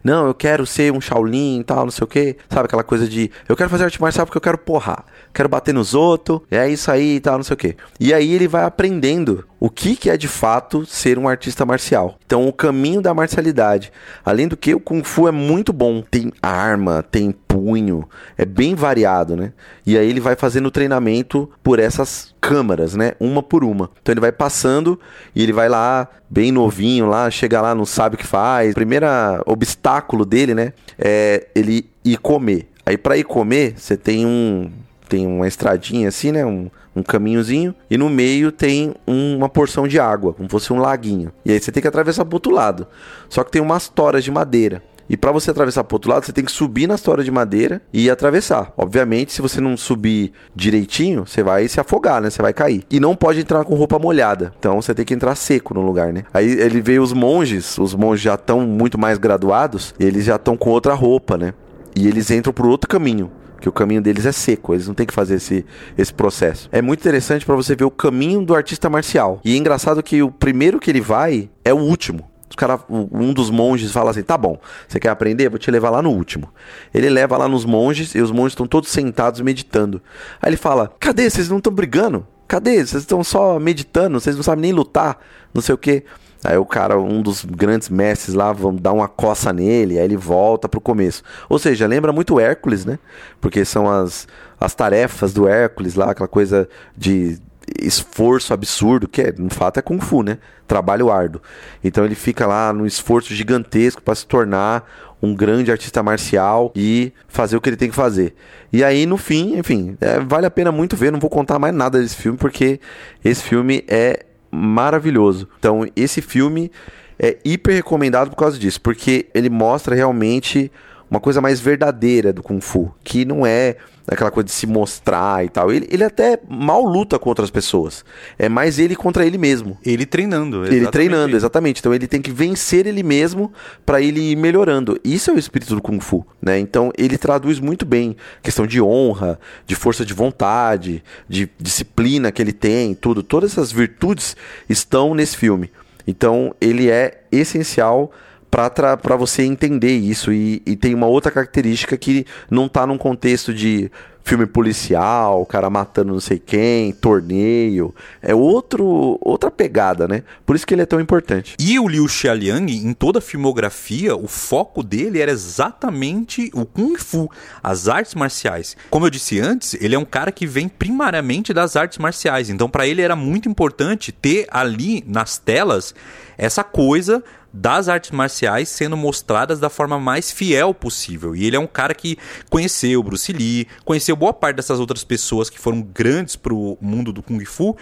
Não, eu quero ser um Shaolin e tal, não sei o que. Sabe aquela coisa de eu quero fazer arte marcial porque eu quero porrar. Quero bater nos outros. É isso aí e tal, não sei o que. E aí ele vai aprendendo o que, que é de fato ser um artista marcial. Então, o caminho da marcialidade. Além do que, o Kung Fu é muito bom. Tem arma, tem punho, é bem variado, né? E aí ele vai fazendo o treinamento por essas câmaras, né? Uma por uma. Então ele vai passando e ele vai lá, bem novinho lá, chega lá, não sabe o que faz. O primeiro obstáculo dele, né? É ele ir comer. Aí para ir comer, você tem um tem uma estradinha assim, né? Um, um caminhozinho, e no meio tem um, uma porção de água, como fosse um laguinho. E aí você tem que atravessar pro outro lado. Só que tem umas toras de madeira. E para você atravessar pro outro lado, você tem que subir na história de madeira e atravessar. Obviamente, se você não subir direitinho, você vai se afogar, né? Você vai cair. E não pode entrar com roupa molhada. Então você tem que entrar seco no lugar, né? Aí ele vê os monges, os monges já estão muito mais graduados, eles já estão com outra roupa, né? E eles entram por outro caminho que o caminho deles é seco, eles não têm que fazer esse, esse processo. É muito interessante para você ver o caminho do artista marcial. E é engraçado que o primeiro que ele vai é o último. Os cara, um dos monges fala assim: tá bom, você quer aprender? Vou te levar lá no último. Ele leva lá nos monges e os monges estão todos sentados meditando. Aí ele fala: cadê? Vocês não estão brigando? Cadê? Vocês estão só meditando, vocês não sabem nem lutar, não sei o que. Aí o cara, um dos grandes mestres lá, vão dar uma coça nele, aí ele volta pro começo. Ou seja, lembra muito Hércules, né? Porque são as, as tarefas do Hércules lá, aquela coisa de esforço absurdo, que é, no fato é Kung Fu, né? Trabalho árduo. Então ele fica lá num esforço gigantesco para se tornar um grande artista marcial e fazer o que ele tem que fazer. E aí, no fim, enfim, é, vale a pena muito ver. Não vou contar mais nada desse filme, porque esse filme é maravilhoso. Então, esse filme é hiper recomendado por causa disso, porque ele mostra realmente uma coisa mais verdadeira do Kung Fu, que não é aquela coisa de se mostrar e tal. Ele, ele até mal luta contra as pessoas. É mais ele contra ele mesmo. Ele treinando. Ele treinando, exatamente. Então ele tem que vencer ele mesmo pra ele ir melhorando. Isso é o espírito do Kung Fu, né? Então ele traduz muito bem questão de honra, de força de vontade, de disciplina que ele tem, tudo. Todas essas virtudes estão nesse filme. Então ele é essencial para você entender isso. E, e, tem uma outra característica que não tá num contexto de filme policial, o cara matando não sei quem, torneio. É outro, outra pegada, né? Por isso que ele é tão importante. E o Liu Xiaoliang, em toda a filmografia, o foco dele era exatamente o Kung Fu, as artes marciais. Como eu disse antes, ele é um cara que vem primariamente das artes marciais. Então, para ele era muito importante ter ali nas telas essa coisa das artes marciais sendo mostradas da forma mais fiel possível. E ele é um cara que conheceu Bruce Lee, conheceu boa parte dessas outras pessoas que foram grandes pro mundo do Kung Fu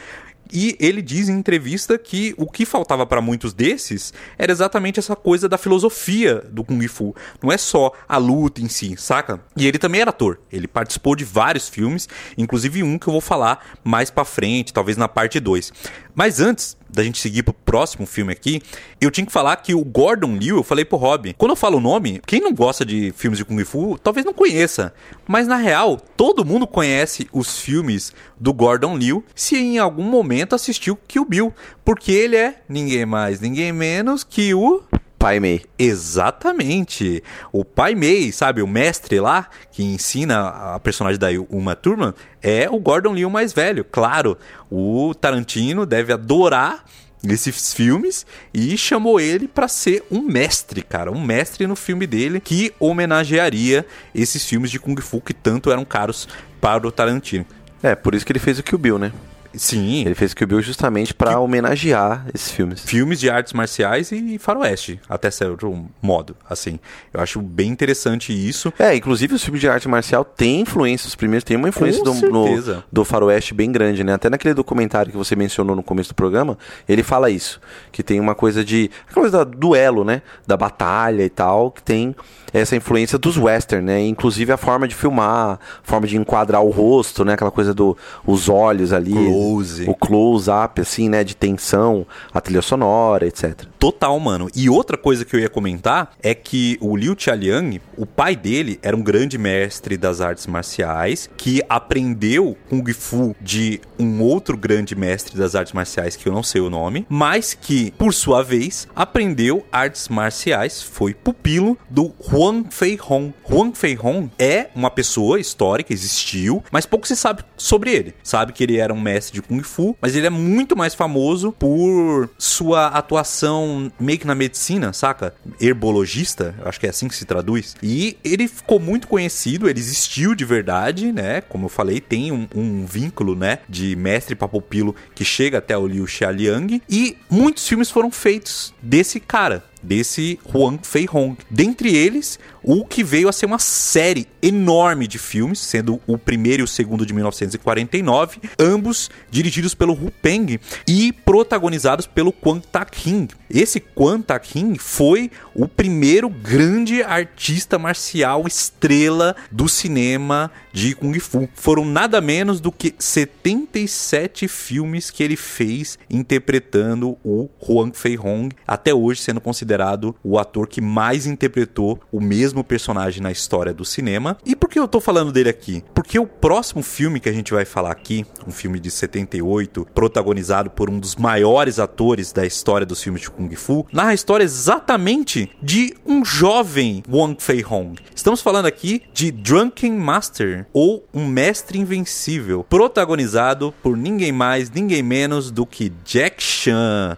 e ele diz em entrevista que o que faltava para muitos desses era exatamente essa coisa da filosofia do Kung Fu. Não é só a luta em si, saca? E ele também era ator. Ele participou de vários filmes, inclusive um que eu vou falar mais para frente, talvez na parte 2. Mas antes da gente seguir pro próximo filme aqui, eu tinha que falar que o Gordon Liu, eu falei pro Rob, quando eu falo o nome, quem não gosta de filmes de Kung Fu, talvez não conheça. Mas na real, todo mundo conhece os filmes do Gordon Liu se em algum momento assistiu Kill Bill. Porque ele é ninguém mais, ninguém menos que o Pai Mei. Exatamente. O Pai Mei, sabe, o mestre lá que ensina a personagem da Uma Thurman é o Gordon Liu mais velho. Claro, o Tarantino deve adorar esses filmes e chamou ele para ser um mestre, cara, um mestre no filme dele que homenagearia esses filmes de kung fu que tanto eram caros para o Tarantino. É, por isso que ele fez o Kill Bill, né? Sim. Ele fez Kill Bill justamente para homenagear esses filmes. Filmes de artes marciais e faroeste, até certo modo, assim. Eu acho bem interessante isso. É, inclusive os filmes de arte marcial têm influência, os primeiros têm uma influência do, no- do faroeste bem grande, né? Até naquele documentário que você mencionou no começo do programa, ele fala isso, que tem uma coisa de, aquela coisa do duelo, né? Da batalha e tal, que tem essa influência dos western, né? Inclusive a forma de filmar, a forma de enquadrar o rosto, né? Aquela coisa do os olhos ali, Close. O close-up assim, né, de tensão, a trilha sonora, etc. Total, mano. E outra coisa que eu ia comentar é que o Liu Xiaoliang, o pai dele era um grande mestre das artes marciais que aprendeu Kung Fu de um outro grande mestre das artes marciais que eu não sei o nome, mas que, por sua vez, aprendeu artes marciais, foi pupilo do Huang Fei Hong. Huang Fei Hong é uma pessoa histórica, existiu, mas pouco se sabe sobre ele. Sabe que ele era um mestre de Kung Fu, mas ele é muito mais famoso por sua atuação meio que na medicina, saca? Herbologista, acho que é assim que se traduz. E ele ficou muito conhecido, ele existiu de verdade, né? Como eu falei, tem um, um vínculo, né? De mestre para pupilo que chega até o Liu Xiaoliang. E muitos filmes foram feitos desse cara, desse Huang Fei Hong. Dentre eles, o que veio a ser uma série enorme de filmes, sendo o primeiro e o segundo de 1949, ambos dirigidos pelo Hu Peng e protagonizados pelo Kwang Tak-hin. Esse Kwang Tak-hin foi o primeiro grande artista marcial estrela do cinema de Kung Fu. Foram nada menos do que 77 filmes que ele fez interpretando o Huang Fei Hong, até hoje sendo considerado o ator que mais interpretou o mesmo personagem na história do cinema. E por que eu tô falando dele aqui? Porque o próximo filme que a gente vai falar aqui, um filme de 78, protagonizado por um dos maiores atores da história dos filmes de Kung Fu, narra a história exatamente de um jovem Wang Fei Hong. Estamos falando aqui de Drunken Master, ou Um Mestre Invencível, protagonizado por ninguém mais, ninguém menos do que Jack Chan.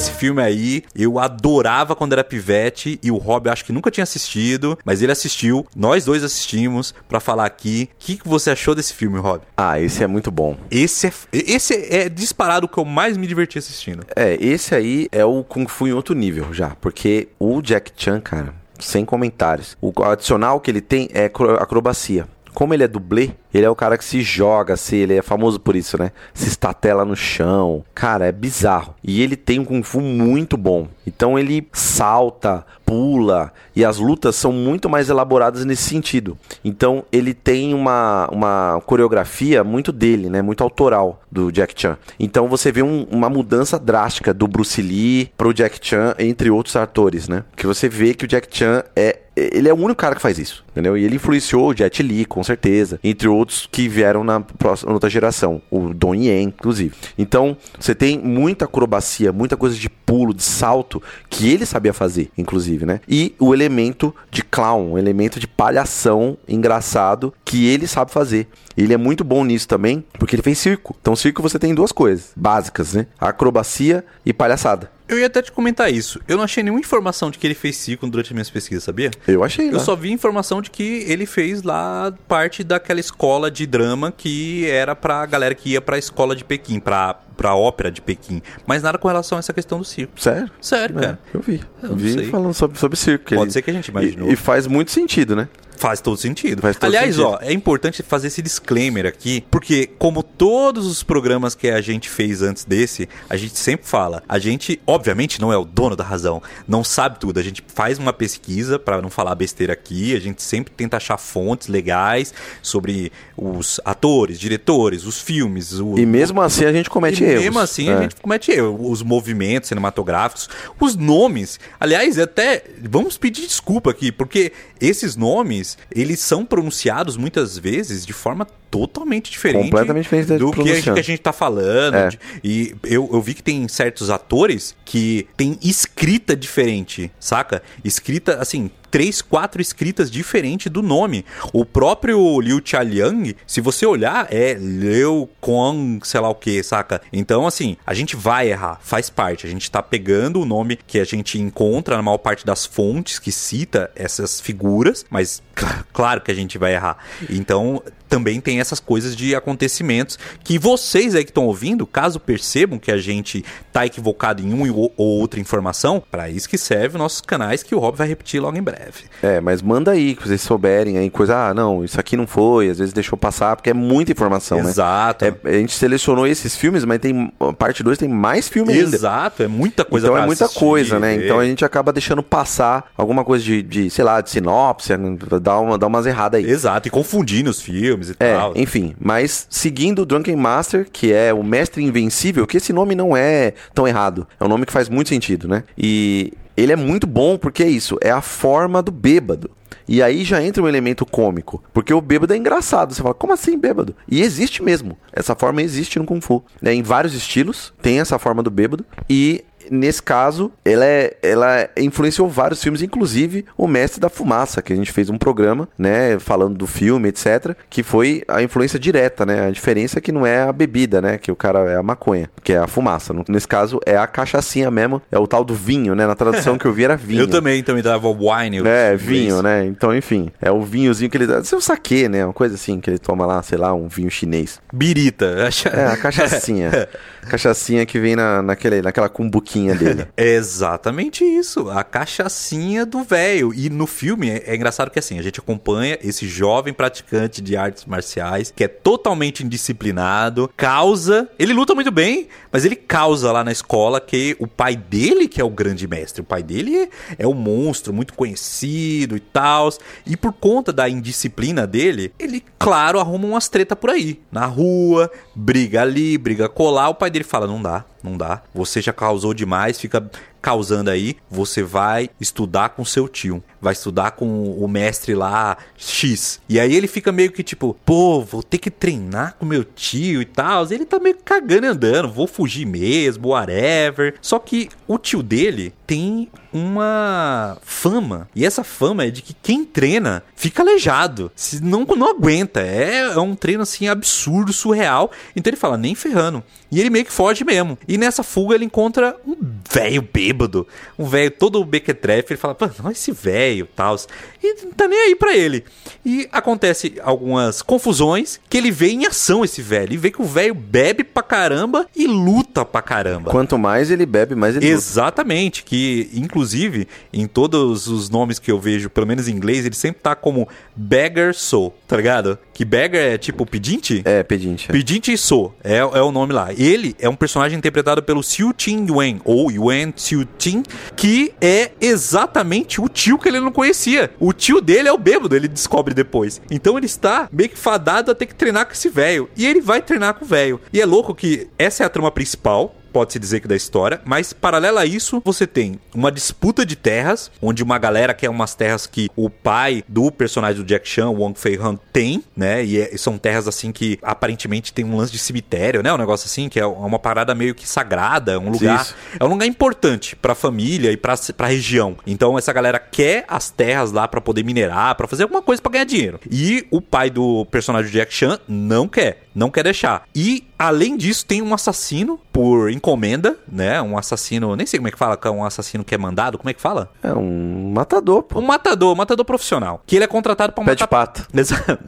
Esse filme aí eu adorava quando era pivete e o Rob acho que nunca tinha assistido, mas ele assistiu, nós dois assistimos pra falar aqui. O que, que você achou desse filme, Rob? Ah, esse é muito bom. Esse é, esse é disparado o que eu mais me diverti assistindo. É, esse aí é o Kung Fu em outro nível já, porque o Jack Chan, cara, sem comentários. O adicional que ele tem é acro- acrobacia. Como ele é dublê, Ele é o cara que se joga, assim, ele é famoso por isso, né? Se estatela no chão. Cara, é bizarro. E ele tem um Kung Fu muito bom. Então ele salta, pula, e as lutas são muito mais elaboradas nesse sentido. Então ele tem uma, uma coreografia muito dele, né? Muito autoral do Jack Chan. Então você vê um, uma mudança drástica do Bruce Lee pro Jack Chan, entre outros atores, né? Que você vê que o Jack Chan é ele é o único cara que faz isso, entendeu? E ele influenciou o Jet Li, com certeza, entre outros que vieram na próxima, outra geração, o Don Yen, inclusive. Então, você tem muita acrobacia, muita coisa de pulo, de salto, que ele sabia fazer, inclusive, né? E o elemento de clown, o elemento de palhação engraçado que ele sabe fazer. Ele é muito bom nisso também, porque ele fez circo. Então, circo você tem duas coisas básicas, né? Acrobacia e palhaçada. Eu ia até te comentar isso. Eu não achei nenhuma informação de que ele fez circo durante minhas pesquisas, sabia? Eu achei. Eu lá. só vi informação de que ele fez lá parte daquela escola de drama que era pra galera que ia pra escola de Pequim, pra, pra ópera de Pequim. Mas nada com relação a essa questão do circo. Sério? Sério, É, cara. eu vi. Eu vi sei. falando sobre, sobre circo. Pode ele- ser que a gente imaginou. E, e faz muito sentido, né? Faz todo sentido. Faz todo Aliás, sentido. ó, é importante fazer esse disclaimer aqui, porque como todos os programas que a gente fez antes desse, a gente sempre fala, a gente obviamente não é o dono da razão, não sabe tudo, a gente faz uma pesquisa pra não falar besteira aqui, a gente sempre tenta achar fontes legais sobre os atores, diretores, os filmes, o, E mesmo assim a gente comete e erros. mesmo assim É. a gente comete erro. Os movimentos cinematográficos, os nomes. Aliás, até vamos pedir desculpa aqui, porque esses nomes, eles são pronunciados muitas vezes de forma totalmente diferente Completamente diferente do que a, que a gente tá falando. É. de- e eu, eu vi que tem certos atores que tem escrita diferente, saca? Escrita, assim, três, quatro escritas diferentes do nome. O próprio Liu Chailiang, se você olhar, é Liu Kong, sei lá o que, saca? Então, assim, a gente vai errar, faz parte. A gente tá pegando o nome que a gente encontra na maior parte das fontes que cita essas figuras, mas cl- claro que a gente vai errar. Então, também tem essas coisas de acontecimentos que vocês aí que estão ouvindo, caso percebam que a gente tá equivocado em uma ou outra informação, para isso que serve os nossos canais que o Rob vai repetir logo em breve. É, mas manda aí, que vocês souberem aí, coisa, ah, não, isso aqui não foi, às vezes deixou passar, porque é muita informação, né? Exato. É, a gente selecionou esses filmes, mas tem parte 2 tem mais filme ainda. Exato, é muita coisa então é muita assistir, coisa, né? Então a gente acaba deixando passar alguma coisa de, de sei lá, de sinopse, né? dá, uma, dá umas erradas aí. Exato, e confundindo os filmes e É, tal. enfim, mas seguindo o Drunken Master, que é o Mestre Invencível, que esse nome não é tão errado. É um nome que faz muito sentido, né? E ele é muito bom porque é isso, é a forma do bêbado. E aí já entra um elemento cômico, porque o bêbado é engraçado. Você fala, como assim bêbado? E existe mesmo. Essa forma existe no Kung Fu. Né? Em vários estilos, tem essa forma do bêbado. E nesse caso, ela, é, ela influenciou vários filmes, inclusive O Mestre da Fumaça, que a gente fez um programa, né, falando do filme, etc, que foi a influência direta, né? A diferença é que não é a bebida, né, que o cara é a maconha, que é a fumaça. Nesse caso, é a cachaçinha mesmo, é o tal do vinho, né? Na tradução que eu vi era [LAUGHS] vinho. Eu também, também dava wine. É, vinho, inglês. né? Então, enfim, é o vinhozinho que ele dá. Isso é um saquê, né? Uma coisa assim que ele toma lá, sei lá, um vinho chinês. Birita. [LAUGHS] É, a cachaçinha. [LAUGHS] cachaçinha que vem na, naquele, naquela cumbuquinha dele. É [LAUGHS] exatamente isso, a cachaçinha do velho. E no filme é, é engraçado que assim, a gente acompanha esse jovem praticante de artes marciais que é totalmente indisciplinado, causa, ele luta muito bem, mas ele causa lá na escola que o pai dele que é o grande mestre, o pai dele é, é um monstro muito conhecido e tal. E por conta da indisciplina dele, ele, claro, arruma umas treta por aí, na rua, briga ali, briga colar, o pai dele fala: "Não dá, não dá. Você já causou demais, fica causando aí, você vai estudar com seu tio. Vai estudar com o mestre lá X. E aí ele fica meio que tipo, pô, vou ter que treinar com meu tio e tal. Ele tá meio cagando e andando, vou fugir mesmo, whatever. Só que o tio dele tem uma fama. E essa fama é de que quem treina fica aleijado. Se não, não aguenta. É, é um treino assim absurdo, surreal. Então ele fala, nem ferrando. E ele meio que foge mesmo. E nessa fuga ele encontra um velho bêbado bêbado, um velho todo bequetrefe, ele fala, não, esse velho, tal, e não tá nem aí pra ele. E acontece algumas confusões que ele vê em ação esse velho, e vê que o velho bebe pra caramba e luta pra caramba. Quanto mais ele bebe, mais ele luta. Exatamente, que inclusive em todos os nomes que eu vejo, pelo menos em inglês, ele sempre tá como Beggar Soul, tá ligado? Que Beggar é tipo pedinte? É, pedinte. é. Pedinte Soul é, é o nome lá. Ele é um personagem interpretado pelo Xiu Tin Yuan, ou Yuan Xiu Tin, que é exatamente o tio que ele não conhecia. O tio dele é o bêbado, ele descobre depois. Então ele está meio que fadado a ter que treinar com esse velho. E ele vai treinar com o velho. E é louco que essa é a trama principal, pode-se dizer que da história, mas paralelo a isso, você tem uma disputa de terras, onde uma galera quer umas terras que o pai do personagem do Jack Chan, Wong Fei Han, tem, né? E, é- são terras assim que aparentemente tem um lance de cemitério, né? Um negócio assim, que é uma parada meio que sagrada, um lugar. Isso. É um lugar importante pra família e pra, pra região. Então essa galera quer as terras lá pra poder minerar, pra fazer alguma coisa pra ganhar dinheiro. E o pai do personagem do Jack Chan não quer, não quer deixar. E além disso tem um assassino por encomenda, né? Um assassino, nem sei como é que fala, é um assassino que é mandado, como é que fala? É um matador, pô. Um matador, um matador profissional, que ele é contratado pra Pé de matar pato. [LAUGHS] Exato.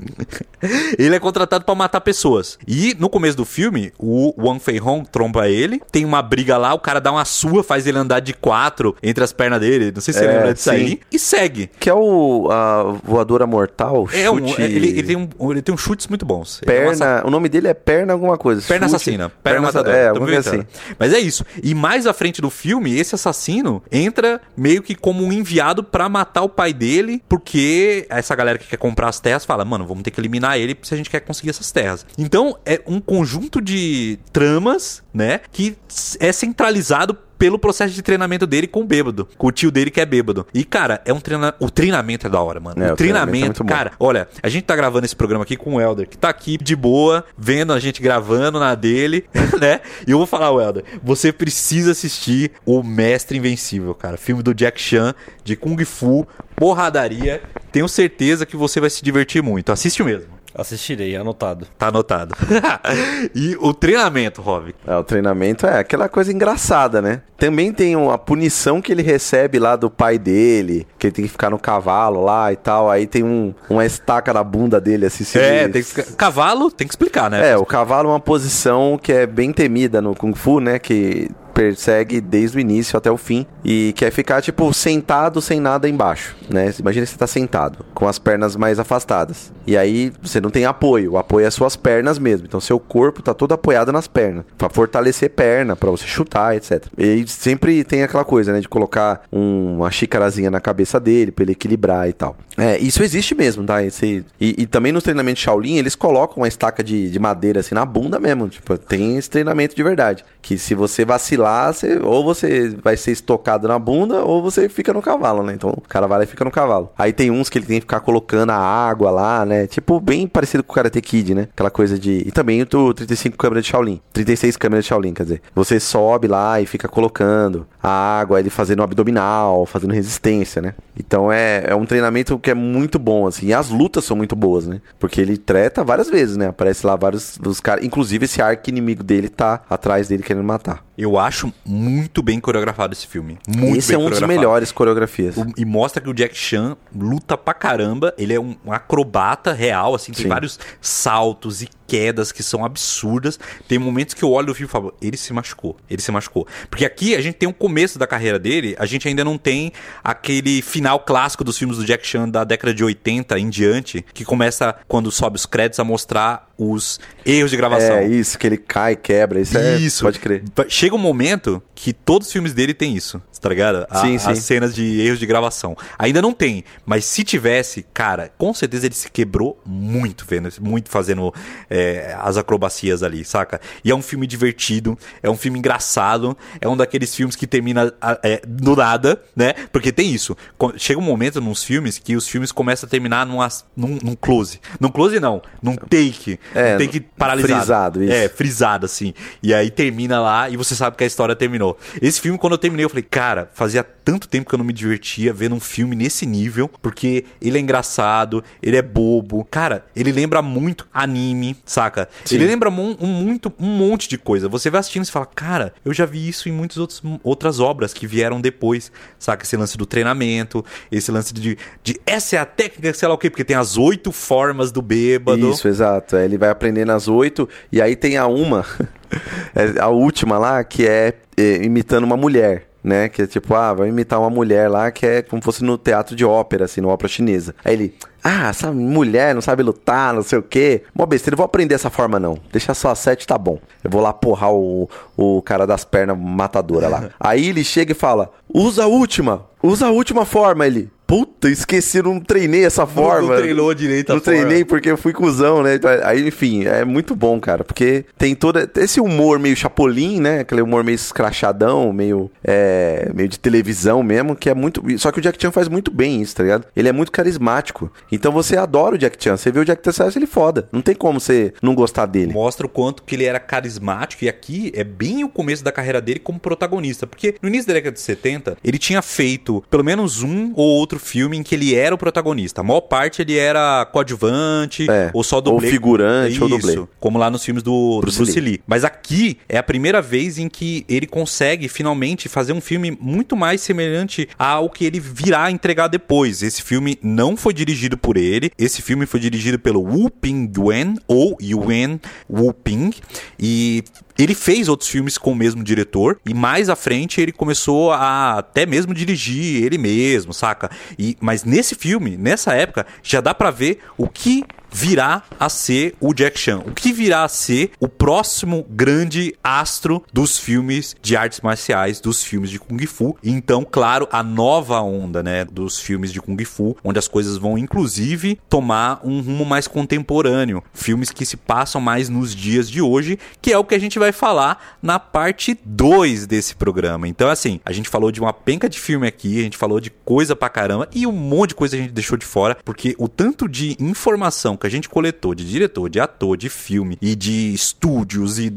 ele é contratado pra matar pessoas. E no começo do filme, o Wang Fei Hong tromba ele, tem uma briga lá, o cara dá uma sua, faz ele andar de quatro entre as pernas dele, não sei se você É, lembra disso sim. aí, e segue. Que é o a voadora mortal, É um, chute... ele, ele tem um, ele tem uns chutes muito bons. É um Perna, nome dele é Perna alguma coisa. Perna Chute- assassina. Perna, assa- matadora. É, alguma coisa assim. Mas é isso. E mais à frente do filme, esse assassino entra meio que como um enviado pra matar o pai dele, porque essa galera que quer comprar as terras fala, mano, vamos ter que eliminar ele se a gente quer conseguir essas terras. Então, é um conjunto de tramas, né, que é centralizado pelo processo de treinamento dele com o bêbado. Com o tio dele que é bêbado. E, cara, é um treina... o treinamento é da hora, mano. É, o treinamento é cara, olha, a gente tá gravando esse programa aqui com o Helder, que tá aqui de boa, vendo a gente gravando na dele, [LAUGHS] né? E eu vou falar, Helder, você precisa assistir O Mestre Invencível, cara. Filme do Jack Chan, de Kung Fu, porradaria. Tenho certeza que você vai se divertir muito. Assiste mesmo. Assistirei, anotado. Tá anotado. [LAUGHS] e o treinamento, Rob. É, o treinamento é aquela coisa engraçada, né? Também tem a punição que ele recebe lá do pai dele, que ele tem que ficar no cavalo lá e tal. Aí tem um, uma estaca na bunda dele, assim. se É, ele- tem que... cavalo, tem que explicar, né? É, o cavalo é uma posição que é bem temida no Kung Fu, né? Que persegue desde o início até o fim e quer ficar tipo sentado sem nada embaixo, né? Imagina que você tá sentado com as pernas mais afastadas. E aí você não tem apoio, o apoio é suas pernas mesmo. Então seu corpo tá todo apoiado nas pernas, Pra fortalecer perna, pra você chutar, etc. E sempre tem aquela coisa, né, de colocar um- uma xícarazinha na cabeça dele pra ele equilibrar e tal. É, isso existe mesmo, tá? Esse, e, e também nos treinamentos Shaolin, eles colocam uma estaca de, de madeira assim na bunda mesmo. Tipo, tem esse treinamento de verdade. Que se você vacilar, você, ou você vai ser estocado na bunda, ou você fica no cavalo, né? Então o cara vai lá e fica no cavalo. Aí tem uns que ele tem que ficar colocando a água lá, né? Tipo, bem parecido com o Karate Kid, né? Aquela coisa de. E também o 35 câmeras de Shaolin. 36 câmeras de Shaolin, quer dizer. Você sobe lá e fica colocando a água, ele fazendo abdominal, fazendo resistência, né? Então é, é um treinamento que é muito bom, assim. E as lutas são muito boas, né? Porque ele treta várias vezes, né? Aparece lá vários os caras. Inclusive, esse arco inimigo dele tá atrás dele querendo matar. Eu acho muito bem coreografado esse filme. Muito esse é um dos melhores coreografias. O- E mostra que o Jack Chan luta pra caramba. Ele é um, um acrobata real, assim, tem Sim. vários saltos e quedas que são absurdas. Tem momentos que eu olho o filme e falo, ele se machucou, ele se machucou. Porque aqui a gente tem o começo da carreira dele, a gente ainda não tem aquele final clássico dos filmes do Jack Chan da década de 80 em diante, que começa, quando sobe os créditos, a mostrar os erros de gravação. É isso, que ele cai, quebra. Isso, é. Isso. Pode crer. Chega um momento que todos os filmes dele tem isso, tá ligado? A- Sim, sim. As cenas de erros de gravação. Ainda não tem, mas se tivesse, cara, com certeza ele se quebrou muito vendo, muito fazendo é, as acrobacias ali, saca? E é um filme divertido, é um filme engraçado, é um daqueles filmes que termina é, do nada, né? Porque tem isso. Chega um momento nos filmes que os filmes começam a terminar numa, num, num close. Num close não, num take. É, num take paralisado. frisado, isso. É, frisado, assim. E aí termina lá e você sabe que a história terminou. Esse filme, quando eu terminei, eu falei, cara, fazia tanto tempo que eu não me divertia vendo um filme nesse nível, porque ele é engraçado, ele é bobo. Cara, ele lembra muito anime, saca? Sim. Ele lembra um, um muito, um monte de coisa. Você vai assistindo e você fala, cara, eu já vi isso em muitas outros, outras obras que vieram depois, saca? Esse lance do treinamento, esse lance de, de essa é a técnica, sei lá o quê, porque tem as oito formas do bêbado. Isso, exato. É, Ele vai aprendendo as oito, e aí tem a uma, [LAUGHS] [LAUGHS] é, a última lá, que é, é, imitando uma mulher. Né, que é tipo, ah, vai imitar uma mulher lá que é como se fosse no teatro de ópera, assim, no ópera chinesa. Aí ele, ah, essa mulher não sabe lutar, não sei o quê. Mó besteira, vou aprender essa forma não. Deixa só a sete, tá bom. Eu vou lá porrar o, o cara das pernas matadora lá. [LAUGHS] Aí ele chega e fala, usa a última, usa a última forma. Ele, puta, esqueci, não treinei essa forma. treinou direito a Não forma. treinei porque eu fui cuzão, né? Então, Aí, enfim, é muito bom, cara. Porque tem todo esse humor meio chapolim, né? Aquele humor meio escrachadão, meio, é, meio de televisão mesmo, que é muito... Só que o Jack Chan faz muito bem isso, tá ligado? Ele é muito carismático. Então você adora o Jack Chan. Você vê o Jack Chan, ele foda. Não tem como você não gostar dele. Mostra o quanto que ele era carismático. E aqui é bem o começo da carreira dele como protagonista. Porque no início da década de 70, ele tinha feito pelo menos um ou outro filme em que ele era o protagonista. A maior parte ele era coadjuvante, É, ou só ou dublê. figurante, ou Isso, dublê. Como lá nos filmes do Bruce Bruce, Lee. Lee. Mas aqui é a primeira vez em que ele consegue finalmente fazer um filme muito mais semelhante ao que ele virá entregar depois. Esse filme não foi dirigido por ele. Esse filme foi dirigido pelo Wu Ping Yuen ou Yuen Wu Ping e ele fez outros filmes com o mesmo diretor e mais à frente ele começou a até mesmo dirigir ele mesmo, saca? E mas nesse filme, nessa época, já dá pra ver o que virá a ser o Jack Chan, o que virá a ser o próximo grande astro dos filmes de artes marciais, dos filmes de Kung Fu. Então, claro, a nova onda, né, dos filmes de Kung Fu, onde as coisas vão inclusive tomar um rumo mais contemporâneo, filmes que se passam mais nos dias de hoje, que é o que a gente vai falar na parte 2 desse programa. Então, assim, a gente falou de uma penca de filme aqui, a gente falou de coisa pra caramba e um monte de coisa a gente deixou de fora, porque o tanto de informação que a gente coletou de diretor, de ator, de filme e de estúdios e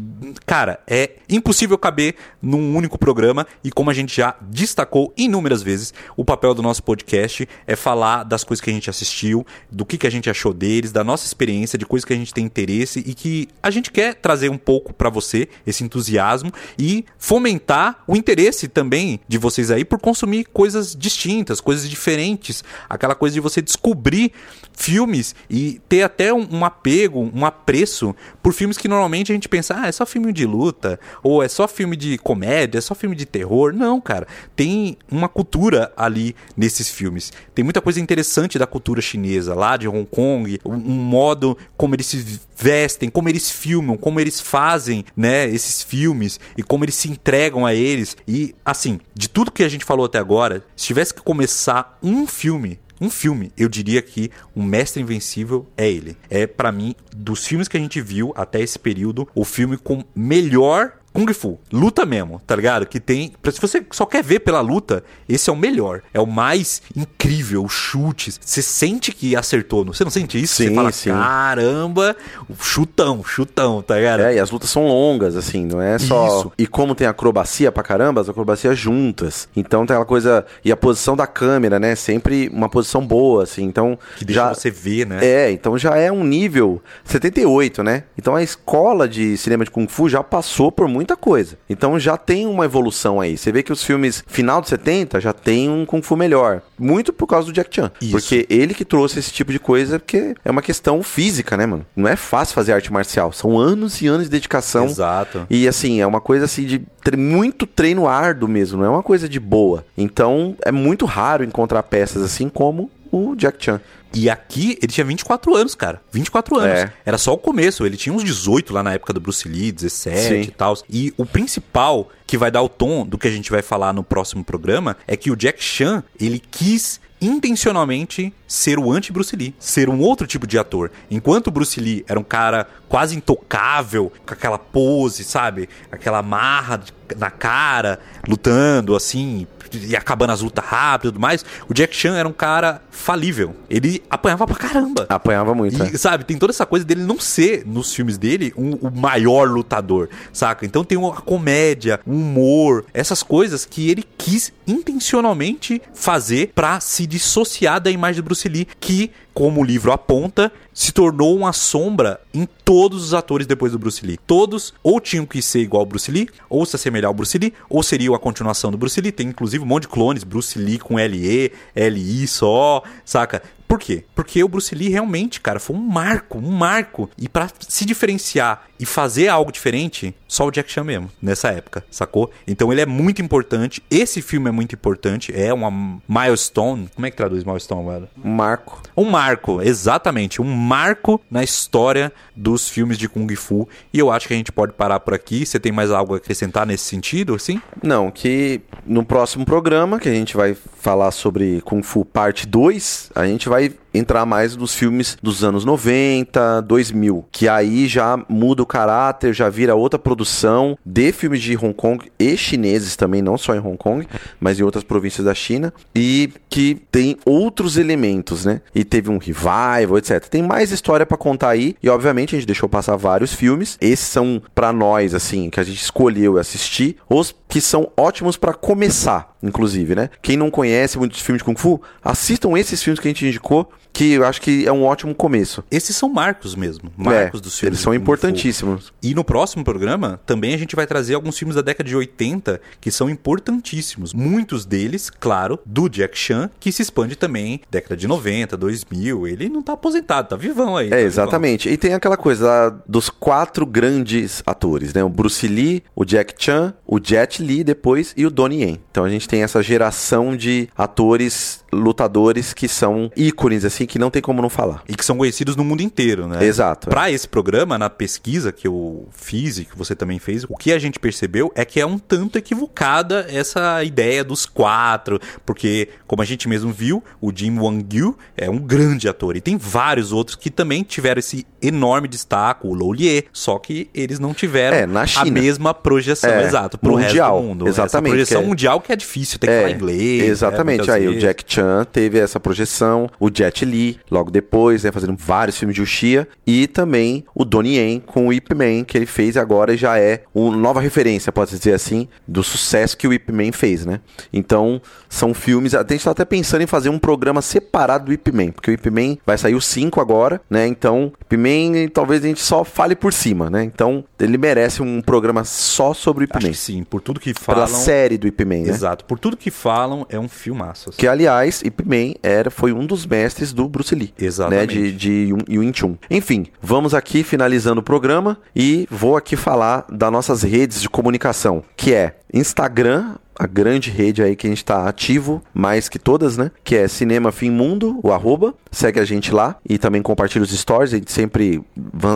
cara, é impossível caber num único programa e como a gente já destacou inúmeras vezes, o papel do nosso podcast é falar das coisas que a gente assistiu, do que que a gente achou deles, da nossa experiência, de coisas que a gente tem interesse e que a gente quer trazer um pouco pra você esse entusiasmo e fomentar o interesse também de vocês aí por consumir coisas distintas, coisas diferentes, aquela coisa de você descobrir filmes e ter até um, um apego, um apreço por filmes que normalmente a gente pensa, ah, é só filme de luta, ou é só filme de comédia, é só filme de terror. Não, cara. Tem uma cultura ali nesses filmes. Tem muita coisa interessante da cultura chinesa, lá de Hong Kong, um, um modo como eles se vestem, como eles filmam, como eles fazem, né, esses filmes e como eles se entregam a eles. E assim, de tudo que a gente falou até agora, se tivesse que começar um filme um filme, eu diria que o Mestre Invencível é ele. É pra mim dos filmes que a gente viu até esse período, o filme com melhor Kung Fu, luta mesmo, tá ligado? Que tem. Se você só quer ver pela luta, esse é o melhor. É o mais incrível, os chutes. Você sente que acertou, não- você não sente isso? Sim, você fala, sim. caramba, chutão, chutão, tá ligado? É, e as lutas são longas, assim, não é só. Isso. E como tem acrobacia pra caramba, as acrobacias juntas. Então tem aquela coisa. E a posição da câmera, né? Sempre uma posição boa, assim. Então. Que deixa já... você ver, né? É, então já é um nível 78, né? Então a escola de cinema de Kung Fu já passou por muita coisa. Então já tem uma evolução aí. Você vê que os filmes final de 70 já tem um Kung Fu melhor. Muito por causa do Jack Chan. Isso. Porque ele que trouxe esse tipo de coisa, porque é uma questão física, né, mano? Não é fácil fazer arte marcial. São anos e anos de dedicação. Exato. E assim, é uma coisa assim de tre- muito treino árduo mesmo, não é uma coisa de boa. Então é muito raro encontrar peças assim como o Jack Chan. E aqui ele tinha 24 anos, cara. 24 anos. É. Era só o começo. Ele tinha uns 18 lá na época do Bruce Lee, 17 Sim. e tal. E o principal que vai dar o tom do que a gente vai falar no próximo programa é que o Jack Chan, ele quis intencionalmente ser o anti-Bruce Lee, ser um outro tipo de ator. Enquanto o Bruce Lee era um cara quase intocável, com aquela pose, sabe? Aquela marra na cara, lutando assim, e acabando as lutas rápido e tudo mais, o Jack Chan era um cara falível. Ele apanhava pra caramba. Apanhava muito. E, né? sabe, tem toda essa coisa dele não ser, nos filmes dele, um- o maior lutador, saca? Então tem uma comédia, um humor, essas coisas que ele quis intencionalmente fazer pra se dissociar da imagem do Bruce Lee, que como o livro aponta, se tornou uma sombra em todos os atores depois do Bruce Lee. Todos ou tinham que ser igual ao Bruce Lee, ou se assemelhar ao Bruce Lee, ou seria a continuação do Bruce Lee. Tem inclusive um monte de clones, Bruce Lee com LE, LI só, saca? Por quê? Porque o Bruce Lee realmente, cara, foi um marco, um marco. E para se diferenciar e fazer algo diferente, só o Jack Chan mesmo, nessa época, sacou? Então ele é muito importante. Esse filme é muito importante. É uma milestone. Como é que traduz milestone, velho? Um marco. Um marco, exatamente. Um marco na história dos filmes de Kung Fu. E eu acho que a gente pode parar por aqui. Você tem mais algo a acrescentar nesse sentido, assim? Não, que no próximo programa, que a gente vai falar sobre Kung Fu Parte 2, a gente vai i entrar mais nos filmes dos anos 90, 2000, que aí já muda o caráter, já vira outra produção de filmes de Hong Kong e chineses também, não só em Hong Kong, mas em outras províncias da China, e que tem outros elementos, né? E teve um revival, etc. Tem mais história para contar aí, e obviamente a gente deixou passar vários filmes. Esses são para nós assim, que a gente escolheu assistir, os que são ótimos para começar, inclusive, né? Quem não conhece muitos filmes de Kung Fu, assistam esses filmes que a gente indicou, que eu acho que é um ótimo começo. Esses são marcos mesmo, marcos É, dos filmes. Eles são importantíssimos. E no próximo programa, também a gente vai trazer alguns filmes da década de 80 que são importantíssimos. Muitos deles, claro, do Jack Chan, que se expande também década de 90, 2000. Ele não tá aposentado, tá vivão aí. tá É, vivão. exatamente. E tem aquela coisa dos quatro grandes atores, né? O Bruce Lee, o Jack Chan, o Jet Li depois e o Donnie Yen. Então a gente tem essa geração de atores lutadores que são ícones, assim, que não tem como não falar. E que são conhecidos no mundo inteiro, né? Exato. Para esse programa, na pesquisa que eu fiz e que você também fez, o que a gente percebeu é que é um tanto equivocada essa ideia dos quatro, porque, como a gente mesmo viu, o Jim Wang-yu é um grande ator e tem vários outros que também tiveram esse enorme destaque, o Lou Lie, só que eles não tiveram É, na a mesma projeção, É, exato, pro mundial, resto do mundo. Essa exatamente, projeção que é- mundial que é difícil, tem que falar inglês. né, Exatamente. Aí o vezes. Jack Chan teve essa projeção, o Jet Li logo depois, né, fazendo vários filmes de Uchiha, e também o Donnie Yen com o Ip Man, que ele fez agora e já é uma nova referência, pode dizer assim, do sucesso que o Ip Man fez, né? Então, são filmes, a gente tá até pensando em fazer um programa separado do Ip Man, porque o Ip Man vai sair o 5 agora, né? Então, Ip Man talvez a gente só fale por cima, né? Então, ele merece um programa só sobre o Ip Acho Man. que sim, por tudo que Pela falam. série do Ip Man, né? Exato, por tudo que falam, é um filmaço. assim. Que, aliás, Ip Man era, foi um dos mestres do Bruce Lee. Exatamente. Né, de, de Yun- Chun. Enfim, vamos aqui finalizando o programa e vou aqui falar das nossas redes de comunicação, que é Instagram, a grande rede aí que a gente tá ativo, mais que todas, né? Que é Cinema Fim Mundo, o arroba. Segue a gente lá e também compartilha os stories. A gente sempre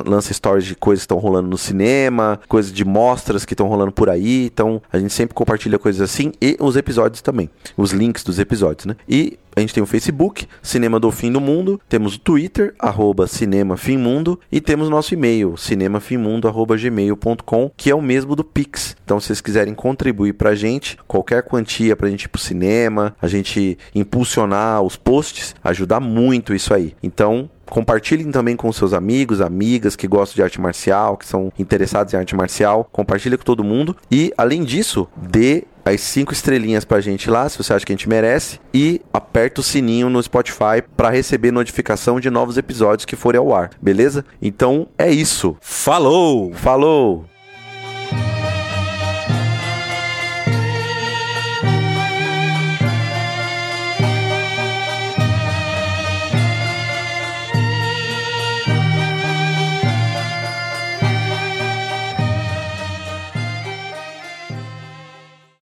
lança stories de coisas que estão rolando no cinema, coisas de mostras que estão rolando por aí. Então, a gente sempre compartilha coisas assim e os episódios também. Os links dos episódios, né? E a gente tem o Facebook, Cinema do Fim do Mundo, temos o Twitter, arroba Cinema Fim Mundo, e temos o nosso e-mail, cinemafimmundo.gmail.com, que é o mesmo do Pix. Então, se vocês quiserem contribuir pra gente, qualquer quantia pra gente ir pro cinema, a gente impulsionar os posts, ajudar muito isso aí. Então, Compartilhem também com seus amigos, amigas que gostam de arte marcial, que são interessados em arte marcial. Compartilhe com todo mundo. E, além disso, dê as cinco estrelinhas pra gente lá, se você acha que a gente merece. E aperta o sininho no Spotify para receber notificação de novos episódios que forem ao ar. Beleza? Então, é isso. Falou! Falou!